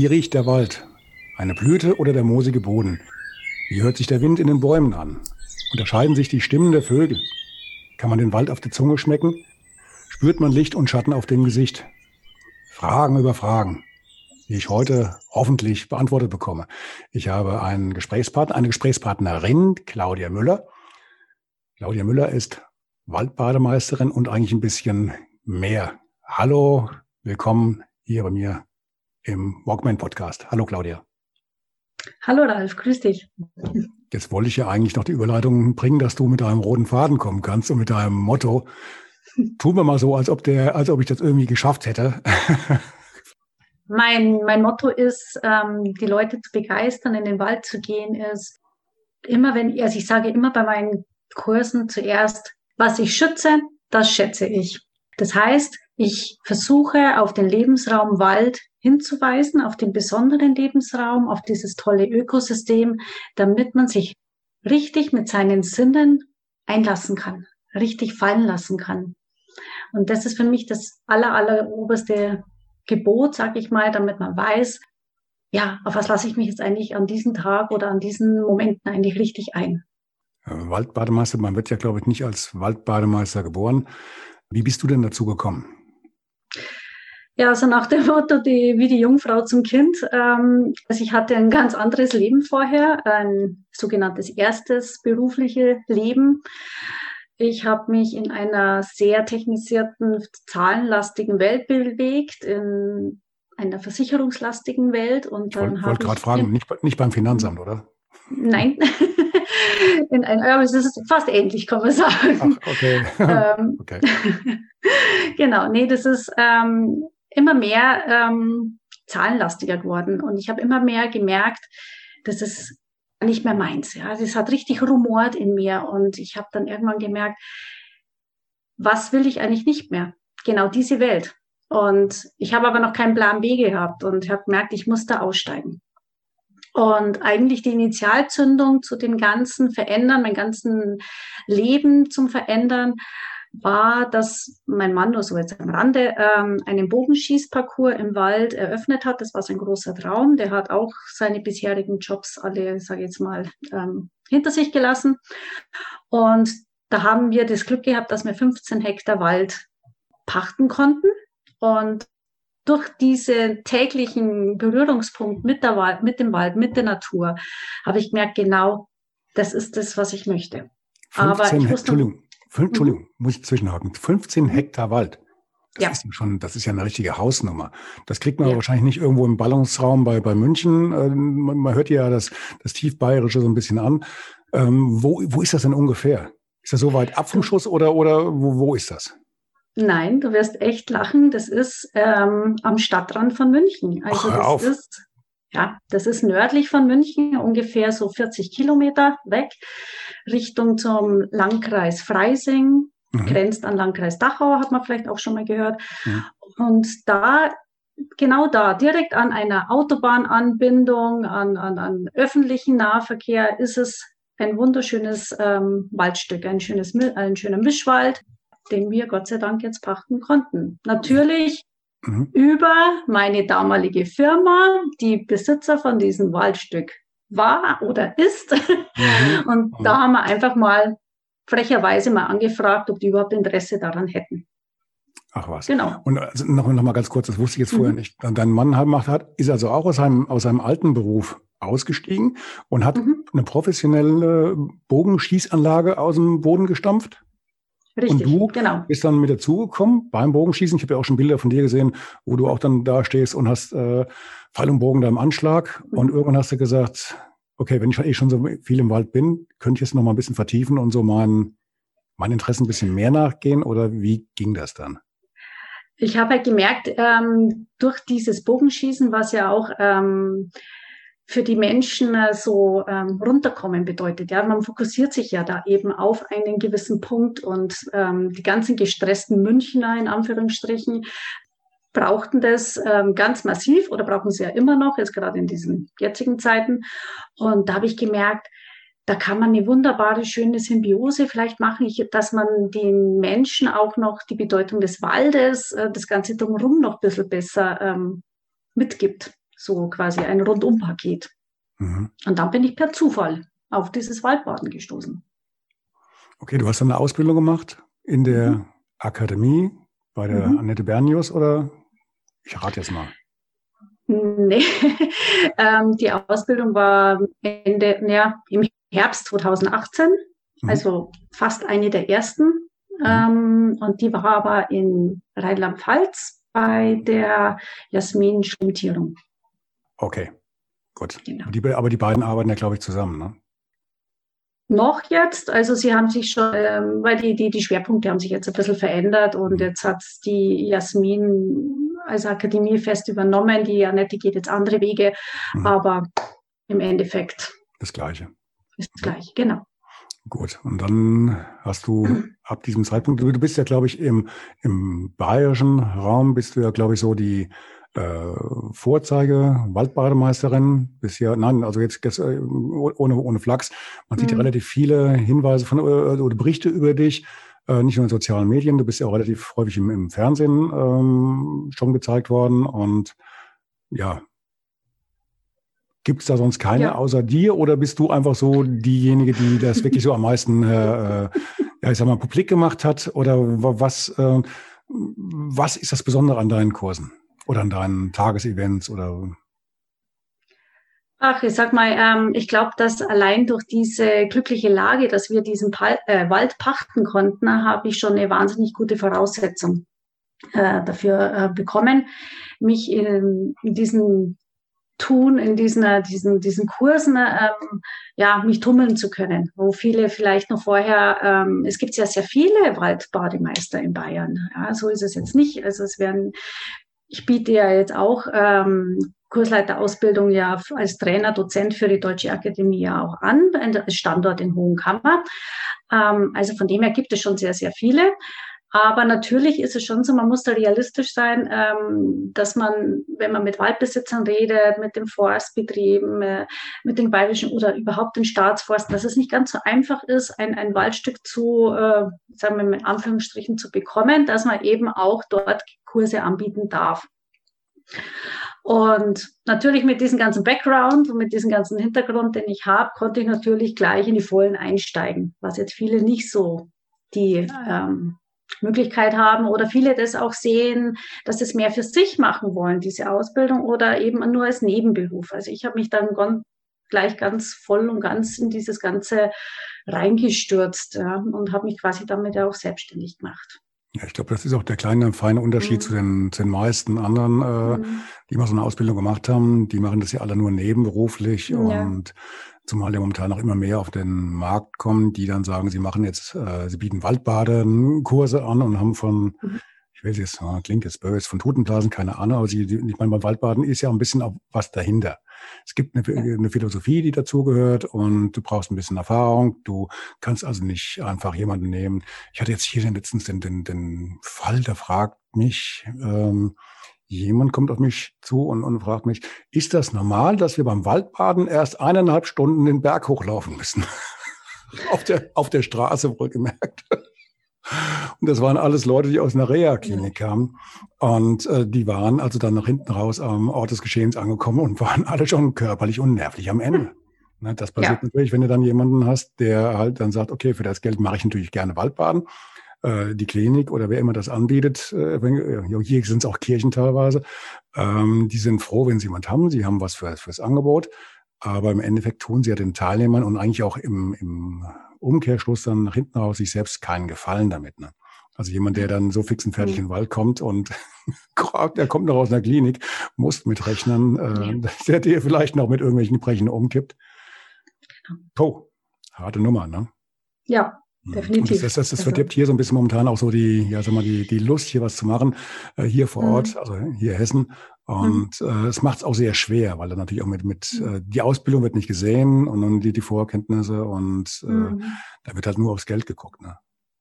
Wie riecht der Wald? Eine Blüte oder der moosige Boden? Wie hört sich der Wind in den Bäumen an? Unterscheiden sich die Stimmen der Vögel? Kann man den Wald auf der Zunge schmecken? Spürt man Licht und Schatten auf dem Gesicht? Fragen über Fragen, die ich heute hoffentlich beantwortet bekomme. Ich habe einen Gesprächspartner, eine Gesprächspartnerin, Claudia Müller. Claudia Müller ist Waldbademeisterin und eigentlich ein bisschen mehr. Hallo, willkommen hier bei mir im Walkman Podcast. Hallo Claudia. Hallo Ralf, grüß dich. Jetzt wollte ich ja eigentlich noch die Überleitung bringen, dass du mit deinem roten Faden kommen kannst und mit deinem Motto. Tun wir mal so, als ob der, als ob ich das irgendwie geschafft hätte. mein, mein Motto ist, ähm, die Leute zu begeistern, in den Wald zu gehen, ist immer wenn, also ich sage immer bei meinen Kursen zuerst, was ich schütze, das schätze ich. Das heißt, ich versuche auf den Lebensraum Wald hinzuweisen, auf den besonderen Lebensraum, auf dieses tolle Ökosystem, damit man sich richtig mit seinen Sinnen einlassen kann, richtig fallen lassen kann. Und das ist für mich das aller, aller oberste Gebot, sag ich mal, damit man weiß, ja, auf was lasse ich mich jetzt eigentlich an diesem Tag oder an diesen Momenten eigentlich richtig ein. Waldbademeister, man wird ja, glaube ich, nicht als Waldbademeister geboren. Wie bist du denn dazu gekommen? Ja, also nach dem Motto, die, wie die Jungfrau zum Kind. Ähm, also ich hatte ein ganz anderes Leben vorher, ein sogenanntes erstes berufliche Leben. Ich habe mich in einer sehr technisierten, zahlenlastigen Welt bewegt, in einer versicherungslastigen Welt. Und dann ich wollte gerade fragen, nicht, nicht beim Finanzamt, oder? Nein, in ein, aber es ist fast ähnlich, kann man sagen. Ach, okay. ähm, okay. genau, nee, das ist ähm, immer mehr ähm, zahlenlastiger geworden und ich habe immer mehr gemerkt, dass es nicht mehr meins. Ja, also es hat richtig rumort in mir und ich habe dann irgendwann gemerkt, was will ich eigentlich nicht mehr? Genau diese Welt. Und ich habe aber noch keinen Plan B gehabt und habe gemerkt, ich muss da aussteigen. Und eigentlich die Initialzündung zu dem ganzen Verändern, mein ganzen Leben zum Verändern, war, dass mein Mann nur so jetzt am Rande ähm, einen Bogenschießparcours im Wald eröffnet hat. Das war sein großer Traum. Der hat auch seine bisherigen Jobs alle, sage ich jetzt mal, ähm, hinter sich gelassen. Und da haben wir das Glück gehabt, dass wir 15 Hektar Wald pachten konnten. Und durch diesen täglichen Berührungspunkt mit, der Wald, mit dem Wald, mit der Natur, habe ich gemerkt, genau, das ist das, was ich möchte. 15, Aber ich wusste, Entschuldigung, Entschuldigung, mhm. muss ich zwischenhaken. 15 Hektar Wald. Das ja. ist schon, das ist ja eine richtige Hausnummer. Das kriegt man ja. wahrscheinlich nicht irgendwo im Ballungsraum bei, bei München. Ähm, man, man hört ja das, das Tiefbayerische so ein bisschen an. Ähm, wo, wo ist das denn ungefähr? Ist das so weit ab vom Schuss oder, oder wo, wo ist das? Nein, du wirst echt lachen. Das ist ähm, am Stadtrand von München. Also Ach, das auf. ist ja, das ist nördlich von München, ungefähr so 40 Kilometer weg, Richtung zum Landkreis Freising, mhm. grenzt an Landkreis Dachau, hat man vielleicht auch schon mal gehört. Mhm. Und da, genau da, direkt an einer Autobahnanbindung, an, an, an öffentlichen Nahverkehr, ist es ein wunderschönes ähm, Waldstück, ein, schönes, ein schöner Mischwald den wir Gott sei Dank jetzt pachten konnten. Natürlich mhm. über meine damalige Firma, die Besitzer von diesem Waldstück war oder ist. Mhm. Und da haben wir einfach mal frecherweise mal angefragt, ob die überhaupt Interesse daran hätten. Ach was. Genau. Und also noch, noch mal ganz kurz, das wusste ich jetzt vorher mhm. nicht. Dein Mann gemacht hat, ist also auch aus seinem, aus seinem alten Beruf ausgestiegen und hat mhm. eine professionelle Bogenschießanlage aus dem Boden gestampft? Richtig, und du genau. bist dann mit dazugekommen beim Bogenschießen. Ich habe ja auch schon Bilder von dir gesehen, wo du auch dann da stehst und hast äh, Pfeil und Bogen da im Anschlag. Mhm. Und irgendwann hast du gesagt, okay, wenn ich eh schon so viel im Wald bin, könnte ich es noch mal ein bisschen vertiefen und so meinen meinen Interessen ein bisschen mehr nachgehen oder wie ging das dann? Ich habe halt gemerkt, ähm, durch dieses Bogenschießen, was ja auch ähm, für die Menschen äh, so ähm, runterkommen bedeutet. Ja, man fokussiert sich ja da eben auf einen gewissen Punkt und ähm, die ganzen gestressten Münchner in Anführungsstrichen brauchten das ähm, ganz massiv oder brauchen sie ja immer noch, jetzt gerade in diesen jetzigen Zeiten. Und da habe ich gemerkt, da kann man eine wunderbare, schöne Symbiose vielleicht machen, dass man den Menschen auch noch die Bedeutung des Waldes, äh, das Ganze drumherum noch ein bisschen besser ähm, mitgibt. So quasi ein Rundumpaket. Mhm. Und dann bin ich per Zufall auf dieses Waldbaden gestoßen. Okay, du hast dann eine Ausbildung gemacht in der mhm. Akademie bei der mhm. Annette Bernius oder ich rate jetzt mal. Nee, ähm, die Ausbildung war Ende, ja, im Herbst 2018, mhm. also fast eine der ersten. Mhm. Ähm, und die war aber in Rheinland-Pfalz bei der Jasmin Schwimmtierung. Okay, gut. Genau. Die, aber die beiden arbeiten ja, glaube ich, zusammen, ne? Noch jetzt, also sie haben sich schon, ähm, weil die, die, die Schwerpunkte haben sich jetzt ein bisschen verändert und mhm. jetzt hat die Jasmin als Akademie fest übernommen. Die Annette geht jetzt andere Wege, mhm. aber im Endeffekt. Das Gleiche ist gleich, genau. Gut, und dann hast du ab diesem Zeitpunkt, du bist ja, glaube ich, im, im bayerischen Raum, bist du ja, glaube ich, so die äh, Vorzeige Waldbademeisterin bisher, nein, also jetzt, jetzt äh, ohne, ohne Flachs. Man sieht ja mhm. relativ viele Hinweise von, äh, oder Berichte über dich, äh, nicht nur in sozialen Medien, du bist ja auch relativ häufig im, im Fernsehen ähm, schon gezeigt worden und ja, Gibt es da sonst keine ja. außer dir oder bist du einfach so diejenige, die das wirklich so am meisten, äh, äh, ja, ich sag mal, publik gemacht hat? Oder was, äh, was ist das Besondere an deinen Kursen oder an deinen Tagesevents oder? Ach, ich sag mal, ähm, ich glaube, dass allein durch diese glückliche Lage, dass wir diesen Pal äh, Wald pachten konnten, habe ich schon eine wahnsinnig gute Voraussetzung äh, dafür äh, bekommen, mich in, in diesen tun, in diesen, äh, diesen, diesen Kursen, ähm, ja, mich tummeln zu können, wo viele vielleicht noch vorher, ähm, es gibt ja sehr viele Waldbademeister in Bayern. Ja, so ist es jetzt nicht. Also es werden, ich biete ja jetzt auch ähm, Kursleiterausbildung ja als Trainer, Dozent für die Deutsche Akademie ja auch an, als Standort in Hohenkammer. Ähm, also von dem her gibt es schon sehr, sehr viele. Aber natürlich ist es schon so, man muss da realistisch sein, ähm, dass man, wenn man mit Waldbesitzern redet, mit den Forstbetrieben, äh, mit den bayerischen oder überhaupt den Staatsforsten, dass es nicht ganz so einfach ist, ein, ein Waldstück zu, äh, sagen wir mit Anführungsstrichen, zu bekommen, dass man eben auch dort Kurse anbieten darf. Und natürlich mit diesem ganzen Background und mit diesem ganzen Hintergrund, den ich habe, konnte ich natürlich gleich in die Vollen einsteigen, was jetzt viele nicht so die ähm, Möglichkeit haben oder viele das auch sehen, dass es mehr für sich machen wollen, diese Ausbildung oder eben nur als Nebenberuf. Also ich habe mich dann gleich ganz voll und ganz in dieses Ganze reingestürzt ja, und habe mich quasi damit auch selbstständig gemacht. Ja, ich glaube, das ist auch der kleine, feine Unterschied mhm. zu, den, zu den meisten anderen, äh, mhm. die mal so eine Ausbildung gemacht haben. Die machen das ja alle nur nebenberuflich ja. und zumal ja momentan noch immer mehr auf den Markt kommen, die dann sagen, sie machen jetzt, äh, sie bieten Waldbadenkurse an und haben von, mhm. ich weiß jetzt, klingt jetzt böse, von Totenblasen, keine Ahnung, aber sie, ich meine, beim Waldbaden ist ja ein bisschen auch was dahinter. Es gibt eine, eine Philosophie, die dazugehört und du brauchst ein bisschen Erfahrung. Du kannst also nicht einfach jemanden nehmen. Ich hatte jetzt hier letztens den, den, den Fall, da fragt mich, ähm, Jemand kommt auf mich zu und, und fragt mich, ist das normal, dass wir beim Waldbaden erst eineinhalb Stunden den Berg hochlaufen müssen? auf, der, auf der Straße wohlgemerkt. Und das waren alles Leute, die aus einer Reha-Klinik kamen. Und äh, die waren also dann nach hinten raus am Ort des Geschehens angekommen und waren alle schon körperlich und nervlich am Ende. Ne, das passiert ja. natürlich, wenn du dann jemanden hast, der halt dann sagt, okay, für das Geld mache ich natürlich gerne Waldbaden äh, die Klinik oder wer immer das anbietet, äh, hier sind es auch Kirchen teilweise, ähm, die sind froh, wenn sie jemand haben. Sie haben was für, fürs Angebot. Aber im Endeffekt tun sie ja den Teilnehmern und eigentlich auch im, im Umkehrschluss dann nach hinten raus sich selbst keinen Gefallen damit. Ne? Also jemand, der dann so fix und fertig mhm. in den Wald kommt und der kommt noch aus einer Klinik, muss mitrechnen, äh, der dir vielleicht noch mit irgendwelchen Brechen umkippt. Genau. Oh, harte Nummer, ne? Ja, Mhm. Definitiv. Das, das, das, verdirbt hier so ein bisschen momentan auch so die, ja, sag mal, die, die Lust, hier was zu machen, äh, hier vor Ort, mhm. also hier Hessen. Und mhm. äh, es macht es auch sehr schwer, weil dann natürlich auch mit, mit mhm. äh, die Ausbildung wird nicht gesehen und dann die, die Vorkenntnisse und äh, mhm. da wird halt nur aufs Geld geguckt. Ne?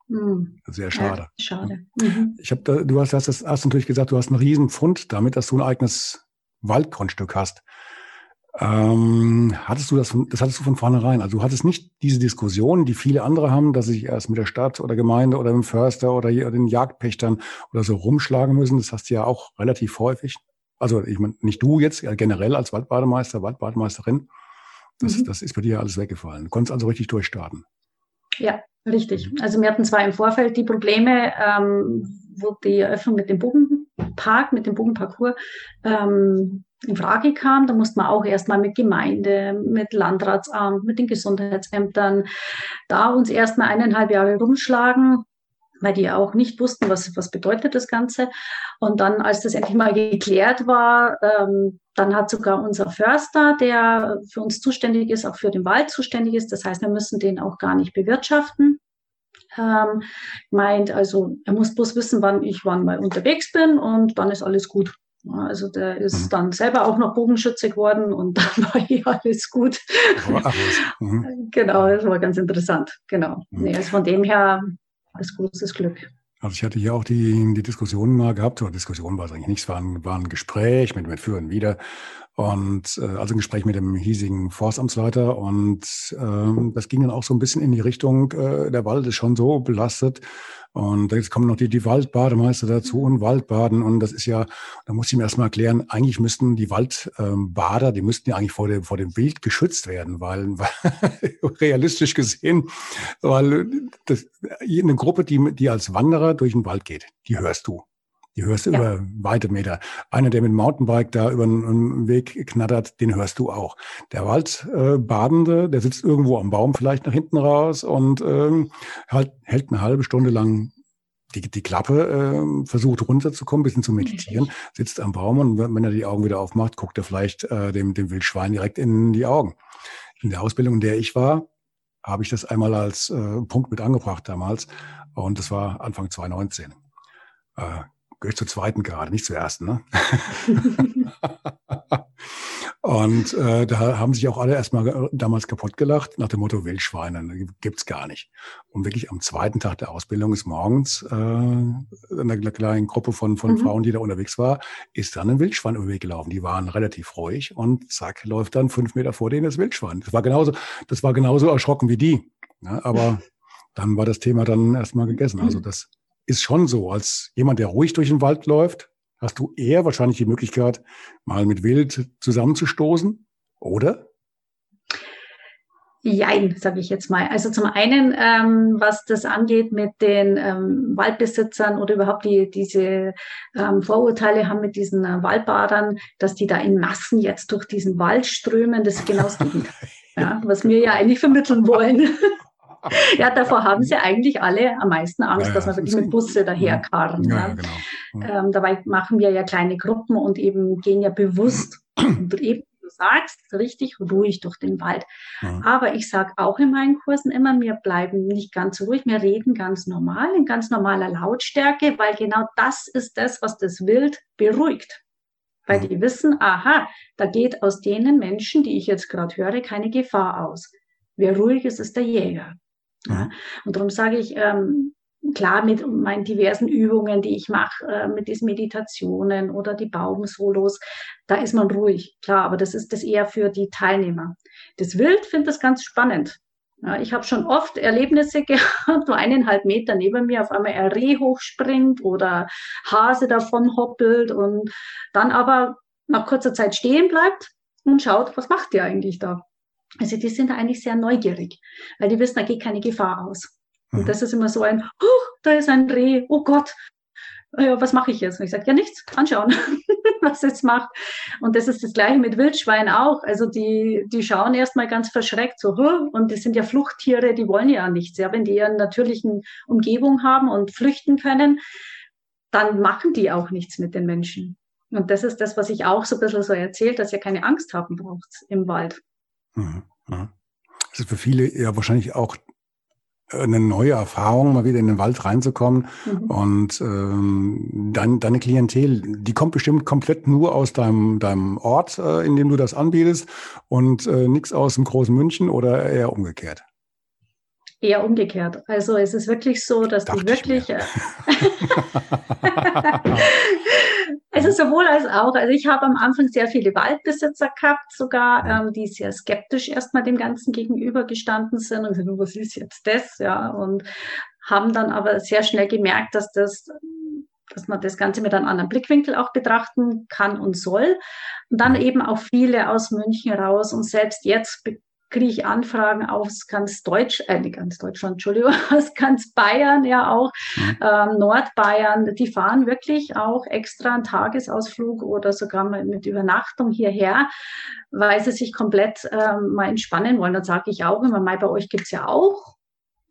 Mhm. Sehr schade. Ja, schade. Mhm. Ich habe da, du hast, hast, hast natürlich gesagt, du hast einen riesen Pfund damit, dass du ein eigenes Waldgrundstück hast. Ähm, hattest du das, von, das hattest du von vornherein. Also du hattest nicht diese Diskussion, die viele andere haben, dass sich erst mit der Stadt oder Gemeinde oder dem Förster oder den Jagdpächtern oder so rumschlagen müssen. Das hast du ja auch relativ häufig. Also ich meine, nicht du jetzt, generell als Waldbademeister, Waldbademeisterin. Das, mhm. das ist bei dir alles weggefallen. Du konntest also richtig durchstarten. Ja, richtig. Also wir hatten zwar im Vorfeld die Probleme, ähm, wo die Eröffnung mit dem Bogenpark, mit dem Bogenparcours ähm, in Frage kam. Da musste man auch erstmal mit Gemeinde, mit Landratsamt, mit den Gesundheitsämtern da uns erstmal eineinhalb Jahre rumschlagen, weil die auch nicht wussten, was, was bedeutet das Ganze. Und dann, als das endlich mal geklärt war, ähm, dann hat sogar unser Förster, der für uns zuständig ist, auch für den Wald zuständig ist, das heißt, wir müssen den auch gar nicht bewirtschaften, ähm, meint, also er muss bloß wissen, wann ich wann mal unterwegs bin und dann ist alles gut. Also der ist mhm. dann selber auch noch Bogenschütze geworden und dann war hier alles gut. Ach, mhm. Genau, das war ganz interessant. Genau. Mhm. Nee, also von dem her alles großes Glück. Also ich hatte hier auch die, die Diskussion mal gehabt, oder Diskussion war es eigentlich nicht, es war ein, war ein Gespräch mit, mit Führen wieder. Und äh, also ein Gespräch mit dem hiesigen Forstamtsleiter. Und ähm, das ging dann auch so ein bisschen in die Richtung, äh, der Wald ist schon so belastet, und jetzt kommen noch die, die Waldbademeister dazu und Waldbaden. Und das ist ja, da muss ich mir erstmal erklären, eigentlich müssten die Waldbader, die müssten ja eigentlich vor dem, vor dem Wild geschützt werden, weil, weil realistisch gesehen, weil das, eine Gruppe, die, die als Wanderer durch den Wald geht, die hörst du. Die hörst du ja. über weite Meter. Einer, der mit dem Mountainbike da über einen Weg knattert, den hörst du auch. Der Waldbadende, äh, der sitzt irgendwo am Baum vielleicht nach hinten raus und ähm, halt, hält eine halbe Stunde lang die, die Klappe, äh, versucht runterzukommen, bisschen zu meditieren, sitzt am Baum und wenn er die Augen wieder aufmacht, guckt er vielleicht äh, dem, dem Wildschwein direkt in die Augen. In der Ausbildung, in der ich war, habe ich das einmal als äh, Punkt mit angebracht damals und das war Anfang 2019. Äh, gehöre ich zur zweiten gerade, nicht zur ersten. Ne? und äh, da haben sich auch alle erstmal damals kaputt gelacht nach dem Motto Wildschweine, gibt's gar nicht. Und wirklich am zweiten Tag der Ausbildung ist morgens äh, eine kleine Gruppe von, von mhm. Frauen, die da unterwegs war, ist dann ein Wildschwein über den Weg gelaufen. Die waren relativ ruhig und zack, läuft dann fünf Meter vor denen das Wildschwein. Das war genauso, das war genauso erschrocken wie die. Ja, aber dann war das Thema dann erstmal gegessen. Also das ist schon so, als jemand, der ruhig durch den Wald läuft, hast du eher wahrscheinlich die Möglichkeit, mal mit Wild zusammenzustoßen, oder? Jein, sage ich jetzt mal. Also zum einen, ähm, was das angeht mit den ähm, Waldbesitzern oder überhaupt die, diese ähm, Vorurteile haben mit diesen äh, Waldbadern, dass die da in Massen jetzt durch diesen Wald strömen, das ist genau das Gegenteil. ja, was wir ja eigentlich vermitteln wollen. Ja, davor haben sie eigentlich alle am meisten Angst, ja, dass man wirklich mit Busse daherkarren. Ja. Genau. Ähm, dabei machen wir ja kleine Gruppen und eben gehen ja bewusst und eben du sagst, richtig ruhig durch den Wald. Ja. Aber ich sage auch in meinen Kursen immer, wir bleiben nicht ganz ruhig, wir reden ganz normal, in ganz normaler Lautstärke, weil genau das ist das, was das Wild beruhigt. Weil die wissen, aha, da geht aus denen Menschen, die ich jetzt gerade höre, keine Gefahr aus. Wer ruhig ist, ist der Jäger. Ja. Und darum sage ich, ähm, klar, mit meinen diversen Übungen, die ich mache, äh, mit diesen Meditationen oder die Baumsolos, da ist man ruhig, klar, aber das ist das eher für die Teilnehmer. Das Wild finde das ganz spannend. Ja, ich habe schon oft Erlebnisse gehabt, wo eineinhalb Meter neben mir auf einmal ein Reh hochspringt oder Hase davon hoppelt und dann aber nach kurzer Zeit stehen bleibt und schaut, was macht der eigentlich da? Also die sind da eigentlich sehr neugierig, weil die wissen, da geht keine Gefahr aus. Und mhm. das ist immer so ein, oh, da ist ein Reh, oh Gott, ja, was mache ich jetzt? Und ich sage, ja nichts, anschauen, was jetzt macht. Und das ist das gleiche mit Wildschweinen auch. Also die, die schauen erstmal ganz verschreckt so, huh, und das sind ja Fluchttiere, die wollen ja nichts. Ja, wenn die ihren natürlichen Umgebung haben und flüchten können, dann machen die auch nichts mit den Menschen. Und das ist das, was ich auch so ein bisschen so erzählt, dass ihr keine Angst haben braucht im Wald. Das ist für viele ja wahrscheinlich auch eine neue Erfahrung, mal wieder in den Wald reinzukommen. Mhm. Und ähm, dein, deine Klientel, die kommt bestimmt komplett nur aus deinem, deinem Ort, äh, in dem du das anbietest und äh, nichts aus dem großen München oder eher umgekehrt? Eher umgekehrt. Also es ist wirklich so, dass Dachte die wirklich. Es ist sowohl als auch. Also ich habe am Anfang sehr viele Waldbesitzer gehabt, sogar, ähm, die sehr skeptisch erstmal dem Ganzen gegenüber gestanden sind und gesagt, was ist jetzt das? Ja, und haben dann aber sehr schnell gemerkt, dass das dass man das Ganze mit einem anderen Blickwinkel auch betrachten kann und soll. Und dann eben auch viele aus München raus. Und selbst jetzt kriege ich Anfragen aus ganz Deutsch, äh, nicht ganz Deutschland, Entschuldigung, aus ganz Bayern ja auch, mhm. ähm, Nordbayern, die fahren wirklich auch extra einen Tagesausflug oder sogar mit Übernachtung hierher, weil sie sich komplett ähm, mal entspannen wollen. Dann sage ich auch immer, mal bei euch gibt's ja auch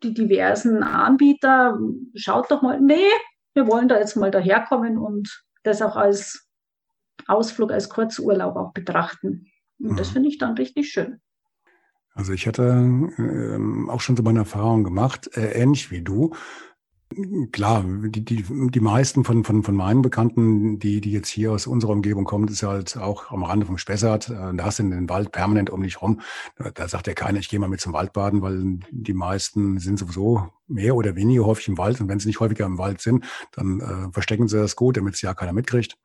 die diversen Anbieter, schaut doch mal, nee, wir wollen da jetzt mal daherkommen und das auch als Ausflug, als Kurzurlaub auch betrachten. Und mhm. das finde ich dann richtig schön. Also ich hatte ähm, auch schon so meine Erfahrung gemacht, äh, ähnlich wie du. Klar, die, die, die meisten von, von, von meinen Bekannten, die, die jetzt hier aus unserer Umgebung kommen, ist halt auch am Rande vom Spessart. Äh, da hast du den Wald permanent um dich rum. Da, da sagt ja keiner, ich gehe mal mit zum Waldbaden, weil die meisten sind sowieso mehr oder weniger häufig im Wald. Und wenn sie nicht häufiger im Wald sind, dann äh, verstecken sie das gut, damit es ja keiner mitkriegt.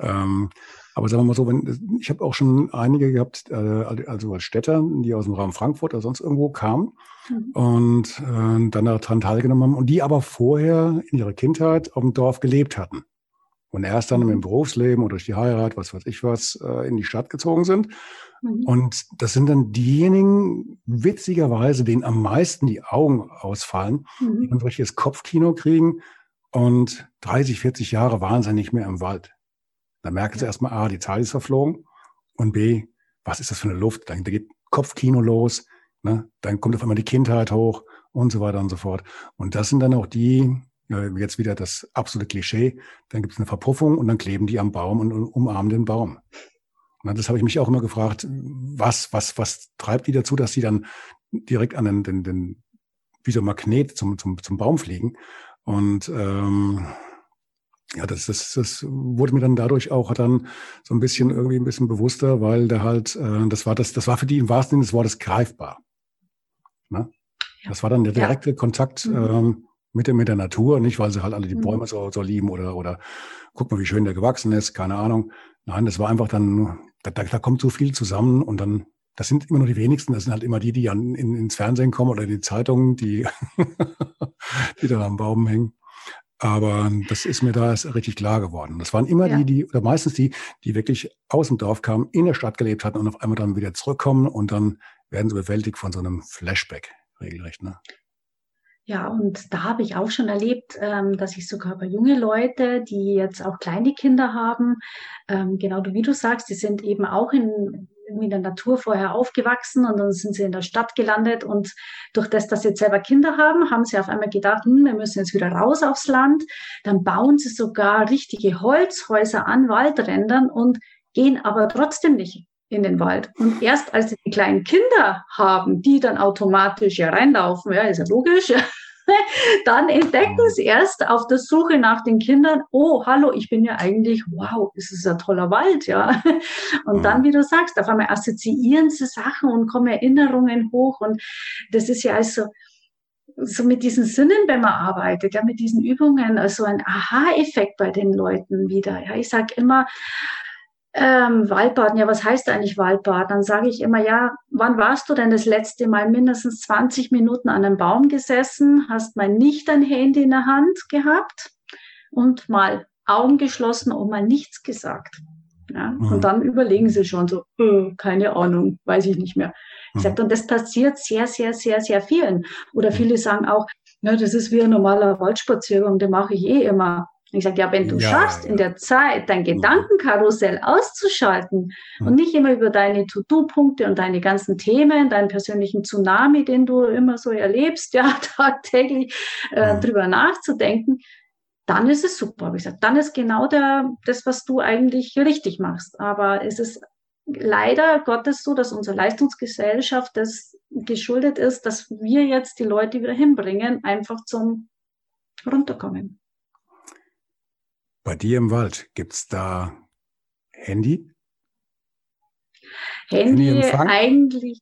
Ähm, aber sagen wir mal so, wenn, ich habe auch schon einige gehabt, äh, also als Städter, die aus dem Raum Frankfurt oder sonst irgendwo kamen mhm. und äh, dann daran teilgenommen haben und die aber vorher in ihrer Kindheit auf dem Dorf gelebt hatten. Und erst dann mhm. im Berufsleben oder durch die Heirat, was weiß ich was, äh, in die Stadt gezogen sind. Mhm. Und das sind dann diejenigen, witzigerweise, denen am meisten die Augen ausfallen, mhm. die ein richtiges Kopfkino kriegen. Und 30, 40 Jahre waren sie nicht mehr im Wald. Dann merken sie erstmal, A, die Zeit ist verflogen und B, was ist das für eine Luft? Dann geht Kopfkino los, ne? dann kommt auf einmal die Kindheit hoch und so weiter und so fort. Und das sind dann auch die, jetzt wieder das absolute Klischee, dann gibt es eine Verpuffung und dann kleben die am Baum und umarmen den Baum. Na, das habe ich mich auch immer gefragt, was, was, was treibt die dazu, dass sie dann direkt an den, den, den wie so ein Magnet zum, zum, zum Baum fliegen. Und ähm, ja, das, das, das wurde mir dann dadurch auch dann so ein bisschen irgendwie ein bisschen bewusster, weil der halt, äh, das war das, das war für die im wahrsten Sinne des Wortes greifbar. Ne? Ja. Das war dann der direkte ja. Kontakt mhm. ähm, mit, der, mit der Natur, nicht weil sie halt alle die mhm. Bäume so, so lieben oder, oder guck mal, wie schön der gewachsen ist, keine Ahnung. Nein, das war einfach dann, da, da, da kommt so viel zusammen und dann, das sind immer nur die wenigsten, das sind halt immer die, die an, in, ins Fernsehen kommen oder die Zeitungen, die, die dann am Baum hängen. Aber das ist mir da richtig klar geworden. Das waren immer ja. die, die, oder meistens die, die wirklich aus dem Dorf kamen, in der Stadt gelebt hatten und auf einmal dann wieder zurückkommen und dann werden sie bewältigt von so einem Flashback regelrecht. Ne? Ja, und da habe ich auch schon erlebt, ähm, dass ich sogar bei junge Leute, die jetzt auch kleine Kinder haben, ähm, genau wie du sagst, die sind eben auch in irgendwie in der Natur vorher aufgewachsen und dann sind sie in der Stadt gelandet und durch das, dass sie jetzt selber Kinder haben, haben sie auf einmal gedacht, hm, wir müssen jetzt wieder raus aufs Land. Dann bauen sie sogar richtige Holzhäuser an Waldrändern und gehen aber trotzdem nicht in den Wald. Und erst als sie die kleinen Kinder haben, die dann automatisch ja reinlaufen, ja, ist ja logisch, dann entdecken sie erst auf der Suche nach den Kindern, oh, hallo, ich bin ja eigentlich, wow, das ist ein toller Wald, ja. Und dann, wie du sagst, auf einmal assoziieren sie Sachen und kommen Erinnerungen hoch. Und das ist ja also, so mit diesen Sinnen, wenn man arbeitet, ja, mit diesen Übungen, also ein Aha-Effekt bei den Leuten wieder. Ja, ich sage immer, ähm, Waldbaden, ja, was heißt eigentlich Waldbaden? Dann sage ich immer, ja, wann warst du denn das letzte Mal mindestens 20 Minuten an einem Baum gesessen, hast mal nicht dein Handy in der Hand gehabt und mal Augen geschlossen und mal nichts gesagt. Ja? Mhm. Und dann überlegen sie schon so, äh, keine Ahnung, weiß ich nicht mehr. Ich mhm. sage, und das passiert sehr, sehr, sehr, sehr vielen. Oder viele sagen auch, ja, das ist wie ein normaler Waldspaziergang, den mache ich eh immer. Und ich sage, ja, wenn du ja, schaffst, ja. in der Zeit dein Gedankenkarussell auszuschalten mhm. und nicht immer über deine To-Do-Punkte und deine ganzen Themen, deinen persönlichen Tsunami, den du immer so erlebst, ja, tagtäglich äh, mhm. drüber nachzudenken, dann ist es super, habe ich gesagt. Dann ist genau der, das, was du eigentlich richtig machst. Aber es ist leider Gottes so, dass unsere Leistungsgesellschaft das geschuldet ist, dass wir jetzt die Leute wieder hinbringen, einfach zum Runterkommen. Bei dir im Wald gibt es da Handy? Handy eigentlich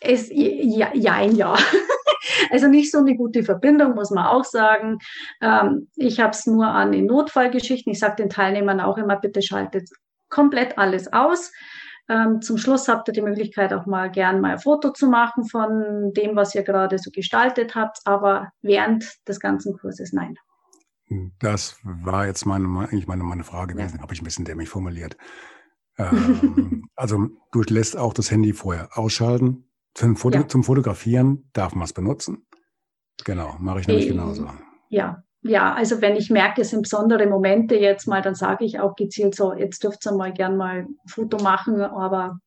ist ja, ja, ja. Also nicht so eine gute Verbindung, muss man auch sagen. Ähm, ich habe es nur an den Notfallgeschichten. Ich sage den Teilnehmern auch immer, bitte schaltet komplett alles aus. Ähm, zum Schluss habt ihr die Möglichkeit, auch mal gern mal ein Foto zu machen von dem, was ihr gerade so gestaltet habt, aber während des ganzen Kurses nein. Das war jetzt meine, eigentlich meine, meine Frage gewesen, ja. habe ich ein bisschen dämlich formuliert. Ähm, also du lässt auch das Handy vorher ausschalten. Zum, Foto, ja. zum Fotografieren darf man es benutzen. Genau, mache ich nämlich äh, genauso. Ja, ja, also wenn ich merke, es sind besondere Momente jetzt mal, dann sage ich auch gezielt so, jetzt dürft ihr mal gern mal ein Foto machen, aber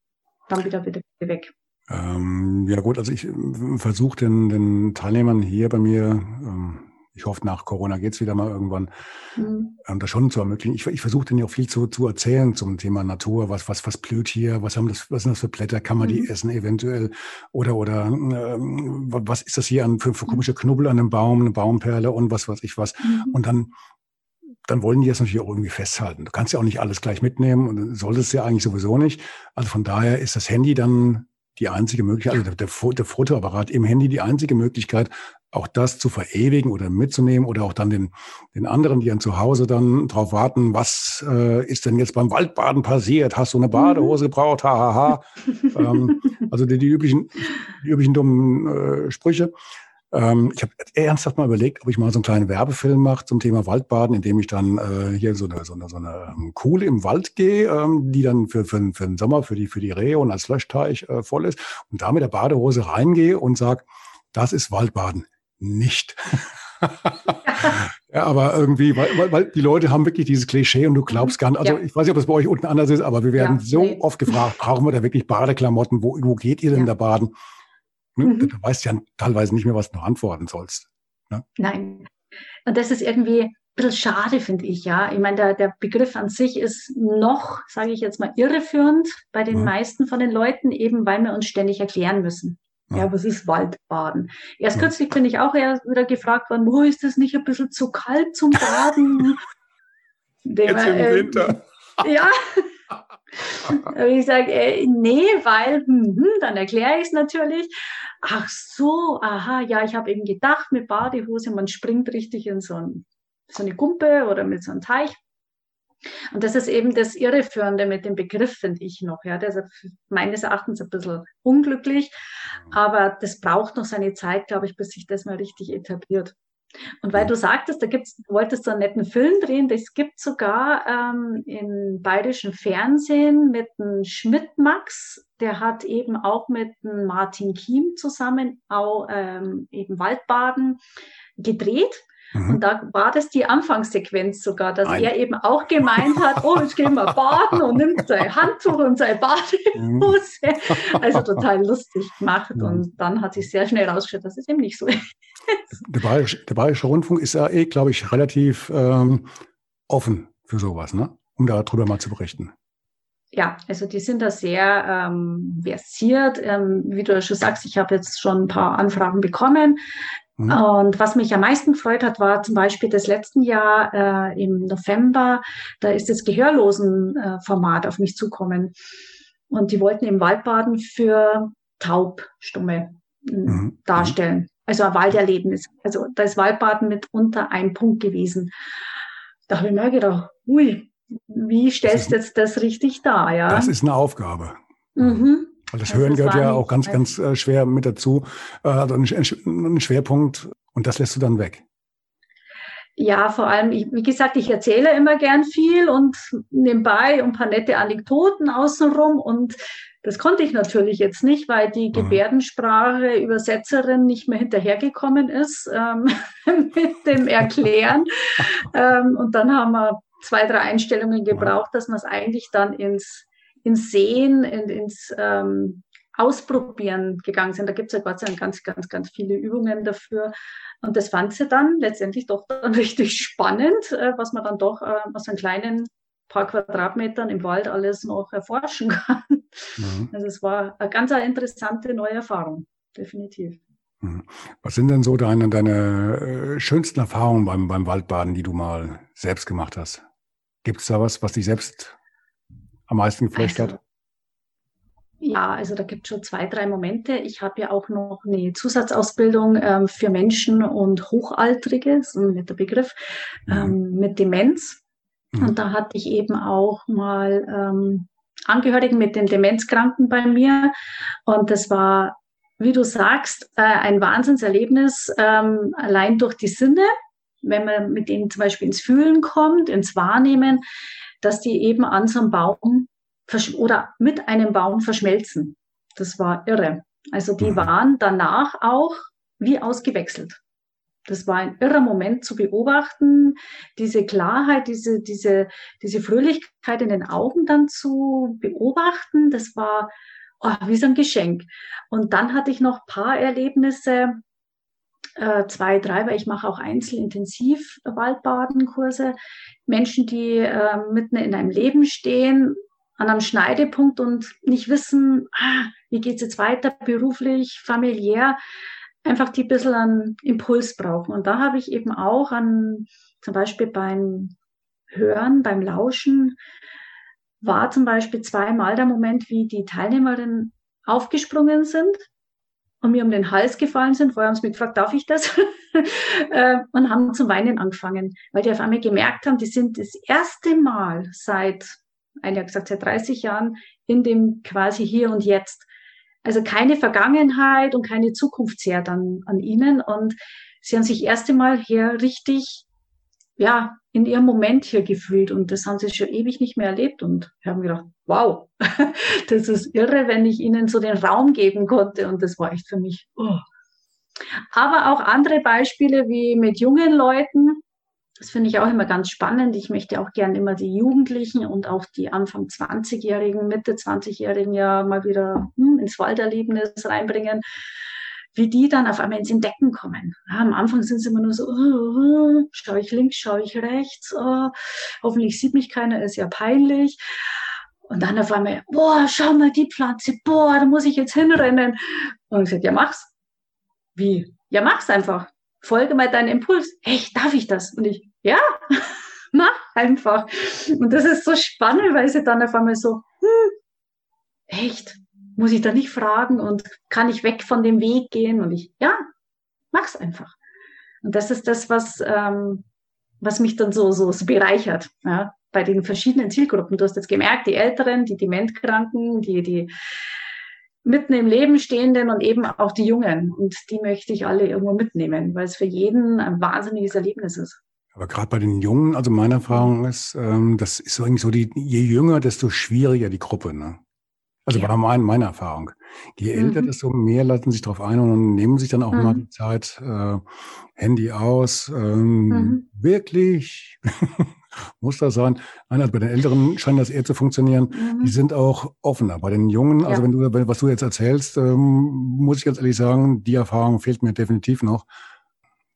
dann wieder bitte weg. Ähm, ja gut, also ich äh, versuche den, den Teilnehmern hier bei mir ähm, ich hoffe, nach Corona geht's wieder mal irgendwann, mhm. ähm, das schon zu ermöglichen. Ich, ich versuche denen ja auch viel zu, zu erzählen zum Thema Natur. Was, was, was blüht hier? Was haben das, was sind das für Blätter? Kann man mhm. die essen eventuell? Oder, oder ähm, was ist das hier an, für, für komische Knubbel an einem Baum, eine Baumperle und was weiß ich was? Mhm. Und dann dann wollen die das natürlich auch irgendwie festhalten. Du kannst ja auch nicht alles gleich mitnehmen und solltest ja eigentlich sowieso nicht. Also von daher ist das Handy dann die einzige Möglichkeit, also der, der, der Fotoapparat im Handy die einzige Möglichkeit, auch das zu verewigen oder mitzunehmen oder auch dann den, den anderen, die dann zu Hause dann drauf warten, was äh, ist denn jetzt beim Waldbaden passiert? Hast du eine Badehose gebraucht? Hahaha. Ha, ha. ähm, also die, die, üblichen, die üblichen dummen äh, Sprüche. Ähm, ich habe ernsthaft mal überlegt, ob ich mal so einen kleinen Werbefilm mache zum Thema Waldbaden, indem ich dann äh, hier so eine, so eine, so eine ähm, Kuhle im Wald gehe, ähm, die dann für, für, für den Sommer für die, für die Rehe und als Löschteich äh, voll ist und da mit der Badehose reingehe und sag, das ist Waldbaden nicht. ja, aber irgendwie, weil, weil, die Leute haben wirklich dieses Klischee und du glaubst gar nicht, also ja. ich weiß nicht, ob es bei euch unten anders ist, aber wir werden ja, so nee. oft gefragt, brauchen wir da wirklich Badeklamotten? Wo, wo geht ihr denn ja. da baden? Ne? Mhm. Du weißt ja teilweise nicht mehr, was du antworten sollst. Ne? Nein. Und das ist irgendwie ein bisschen schade, finde ich, ja. Ich meine, der, der Begriff an sich ist noch, sage ich jetzt mal, irreführend bei den mhm. meisten von den Leuten, eben weil wir uns ständig erklären müssen. Ja, was ist Waldbaden? Erst kürzlich bin ich auch eher wieder gefragt worden, wo ist es nicht ein bisschen zu kalt zum Baden? Jetzt im äh, Winter. Ja. ich sage, äh, nee, weil, hm, hm, dann erkläre ich es natürlich. Ach so, aha, ja, ich habe eben gedacht, mit Badehose, man springt richtig in so, ein, so eine Gumpe oder mit so einem Teich. Und das ist eben das Irreführende mit dem Begriff, finde ich noch. Ja, der ist meines Erachtens ein bisschen unglücklich, aber das braucht noch seine Zeit, glaube ich, bis sich das mal richtig etabliert. Und weil du sagtest, da gibt's, du wolltest so einen netten Film drehen, das gibt sogar ähm, im bayerischen Fernsehen mit dem Schmidt-Max, der hat eben auch mit dem Martin Kiem zusammen auch ähm, eben Waldbaden gedreht. Mhm. Und da war das die Anfangssequenz sogar, dass Nein. er eben auch gemeint hat, oh, jetzt gehen wir baden und nimmt sein Handtuch und seine Badehose. Mhm. Also total lustig gemacht. Mhm. Und dann hat sich sehr schnell rausgestellt, dass es eben nicht so ist. Der Bayerische, der Bayerische Rundfunk ist ja eh, glaube ich, relativ ähm, offen für sowas, ne? um darüber mal zu berichten ja, also die sind da sehr ähm, versiert. Ähm, wie du schon sagst, ich habe jetzt schon ein paar Anfragen bekommen. Mhm. Und was mich am meisten gefreut hat, war zum Beispiel das letzten Jahr äh, im November, da ist das Gehörlosen-Format äh, auf mich zukommen. Und die wollten im Waldbaden für Taubstumme äh, mhm. darstellen. Also ein Walderlebnis. Also da ist Waldbaden mitunter ein Punkt gewesen. Da habe ich mir gedacht, ui, wie stellst du jetzt das richtig dar? Ja? Das ist eine Aufgabe. Mhm. Weil das, das Hören gehört ja auch ganz, ganz äh, schwer mit dazu. Äh, also ein, ein Schwerpunkt und das lässt du dann weg. Ja, vor allem, ich, wie gesagt, ich erzähle immer gern viel und nebenbei ein paar nette Anekdoten außenrum und das konnte ich natürlich jetzt nicht, weil die mhm. Gebärdensprache-Übersetzerin nicht mehr hinterhergekommen ist ähm, mit dem Erklären. ähm, und dann haben wir zwei, drei Einstellungen gebraucht, dass man es eigentlich dann ins ins Sehen, in, ins ähm, Ausprobieren gegangen sind. Da gibt es ja Gott sei Dank ganz, ganz, ganz viele Übungen dafür. Und das fand sie dann letztendlich doch dann richtig spannend, äh, was man dann doch äh, aus einem kleinen paar Quadratmetern im Wald alles noch erforschen kann. Mhm. Also es war eine ganz interessante neue Erfahrung. definitiv. Mhm. Was sind denn so deine, deine äh, schönsten Erfahrungen beim, beim Waldbaden, die du mal selbst gemacht hast? Gibt es da was, was dich selbst am meisten geflasht also, hat? Ja, also da gibt es schon zwei, drei Momente. Ich habe ja auch noch eine Zusatzausbildung ähm, für Menschen und Hochaltrige, so ein netter Begriff, mhm. ähm, mit Demenz. Mhm. Und da hatte ich eben auch mal ähm, Angehörigen mit den Demenzkranken bei mir. Und das war, wie du sagst, äh, ein Wahnsinnserlebnis, ähm, allein durch die Sinne, wenn man mit denen zum Beispiel ins Fühlen kommt, ins Wahrnehmen, dass die eben an so einem Baum oder mit einem Baum verschmelzen. Das war irre. Also die mhm. waren danach auch wie ausgewechselt. Das war ein irrer Moment zu beobachten, diese Klarheit, diese, diese, diese Fröhlichkeit in den Augen dann zu beobachten. Das war oh, wie so ein Geschenk. Und dann hatte ich noch paar Erlebnisse, äh, zwei, drei, weil ich mache auch einzelintensiv Waldbadenkurse. Menschen, die äh, mitten in einem Leben stehen, an einem Schneidepunkt und nicht wissen, ah, wie geht's jetzt weiter, beruflich, familiär, einfach die ein bisschen einen Impuls brauchen. Und da habe ich eben auch an, zum Beispiel beim Hören, beim Lauschen, war zum Beispiel zweimal der Moment, wie die Teilnehmerinnen aufgesprungen sind und mir um den Hals gefallen sind. Vorher haben sie mich gefragt, darf ich das? Äh, und haben zum Weinen angefangen, weil die auf einmal gemerkt haben, die sind das erste Mal seit einer hat gesagt, seit 30 Jahren in dem quasi hier und jetzt. Also keine Vergangenheit und keine Zukunftsherr dann an ihnen. Und sie haben sich erst einmal hier richtig, ja, in ihrem Moment hier gefühlt. Und das haben sie schon ewig nicht mehr erlebt. Und haben gedacht, wow, das ist irre, wenn ich ihnen so den Raum geben konnte. Und das war echt für mich, oh. Aber auch andere Beispiele wie mit jungen Leuten, das finde ich auch immer ganz spannend. Ich möchte auch gern immer die Jugendlichen und auch die Anfang 20-Jährigen, Mitte 20-Jährigen ja mal wieder hm, ins Walderlebnis reinbringen, wie die dann auf einmal ins Entdecken kommen. Ja, am Anfang sind sie immer nur so, oh, oh, schaue ich links, schaue ich rechts, oh, hoffentlich sieht mich keiner, ist ja peinlich. Und dann auf einmal, boah, schau mal die Pflanze, boah, da muss ich jetzt hinrennen. Und ich sagte, ja, mach's. Wie? Ja, mach's einfach folge mal deinen Impuls. Echt, darf ich das? Und ich, ja, mach einfach. Und das ist so spannend, weil sie dann auf einmal so, hm, echt, muss ich da nicht fragen und kann ich weg von dem Weg gehen? Und ich, ja, mach's einfach. Und das ist das, was, ähm, was mich dann so, so, so bereichert, ja, bei den verschiedenen Zielgruppen. Du hast jetzt gemerkt, die Älteren, die Dementkranken, die, die mitten im Leben stehenden und eben auch die Jungen. Und die möchte ich alle irgendwo mitnehmen, weil es für jeden ein wahnsinniges Erlebnis ist. Aber gerade bei den Jungen, also meine Erfahrung ist, ähm, das ist eigentlich so, die, je jünger, desto schwieriger die Gruppe. Ne? Also ja. war mein, meine Erfahrung. Je älter, mhm. desto mehr lassen sich darauf ein und nehmen sich dann auch mhm. mal die Zeit, äh, Handy aus, ähm, mhm. wirklich muss das sein? Nein, also bei den Älteren scheint das eher zu funktionieren. Mhm. Die sind auch offener. Bei den Jungen, also ja. also wenn du, was du jetzt erzählst, ähm, muss ich ganz ehrlich sagen, die Erfahrung fehlt mir definitiv noch.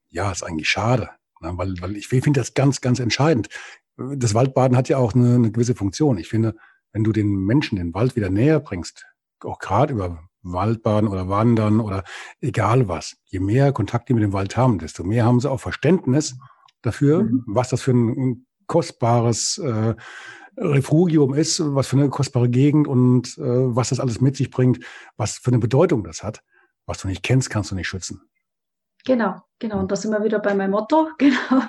Ja, ist eigentlich schade, ne? weil, weil ich finde das ganz, ganz entscheidend. Das Waldbaden hat ja auch eine, eine gewisse Funktion. Ich finde, wenn du den Menschen den Wald wieder näher bringst, auch gerade über Waldbaden oder Wandern oder egal was, je mehr Kontakt die mit dem Wald haben, desto mehr haben sie auch Verständnis dafür, mhm. was das für ein kostbares äh, Refugium ist, was für eine kostbare Gegend und äh, was das alles mit sich bringt, was für eine Bedeutung das hat. Was du nicht kennst, kannst du nicht schützen. Genau, genau. Und da sind wir wieder bei meinem Motto. Genau.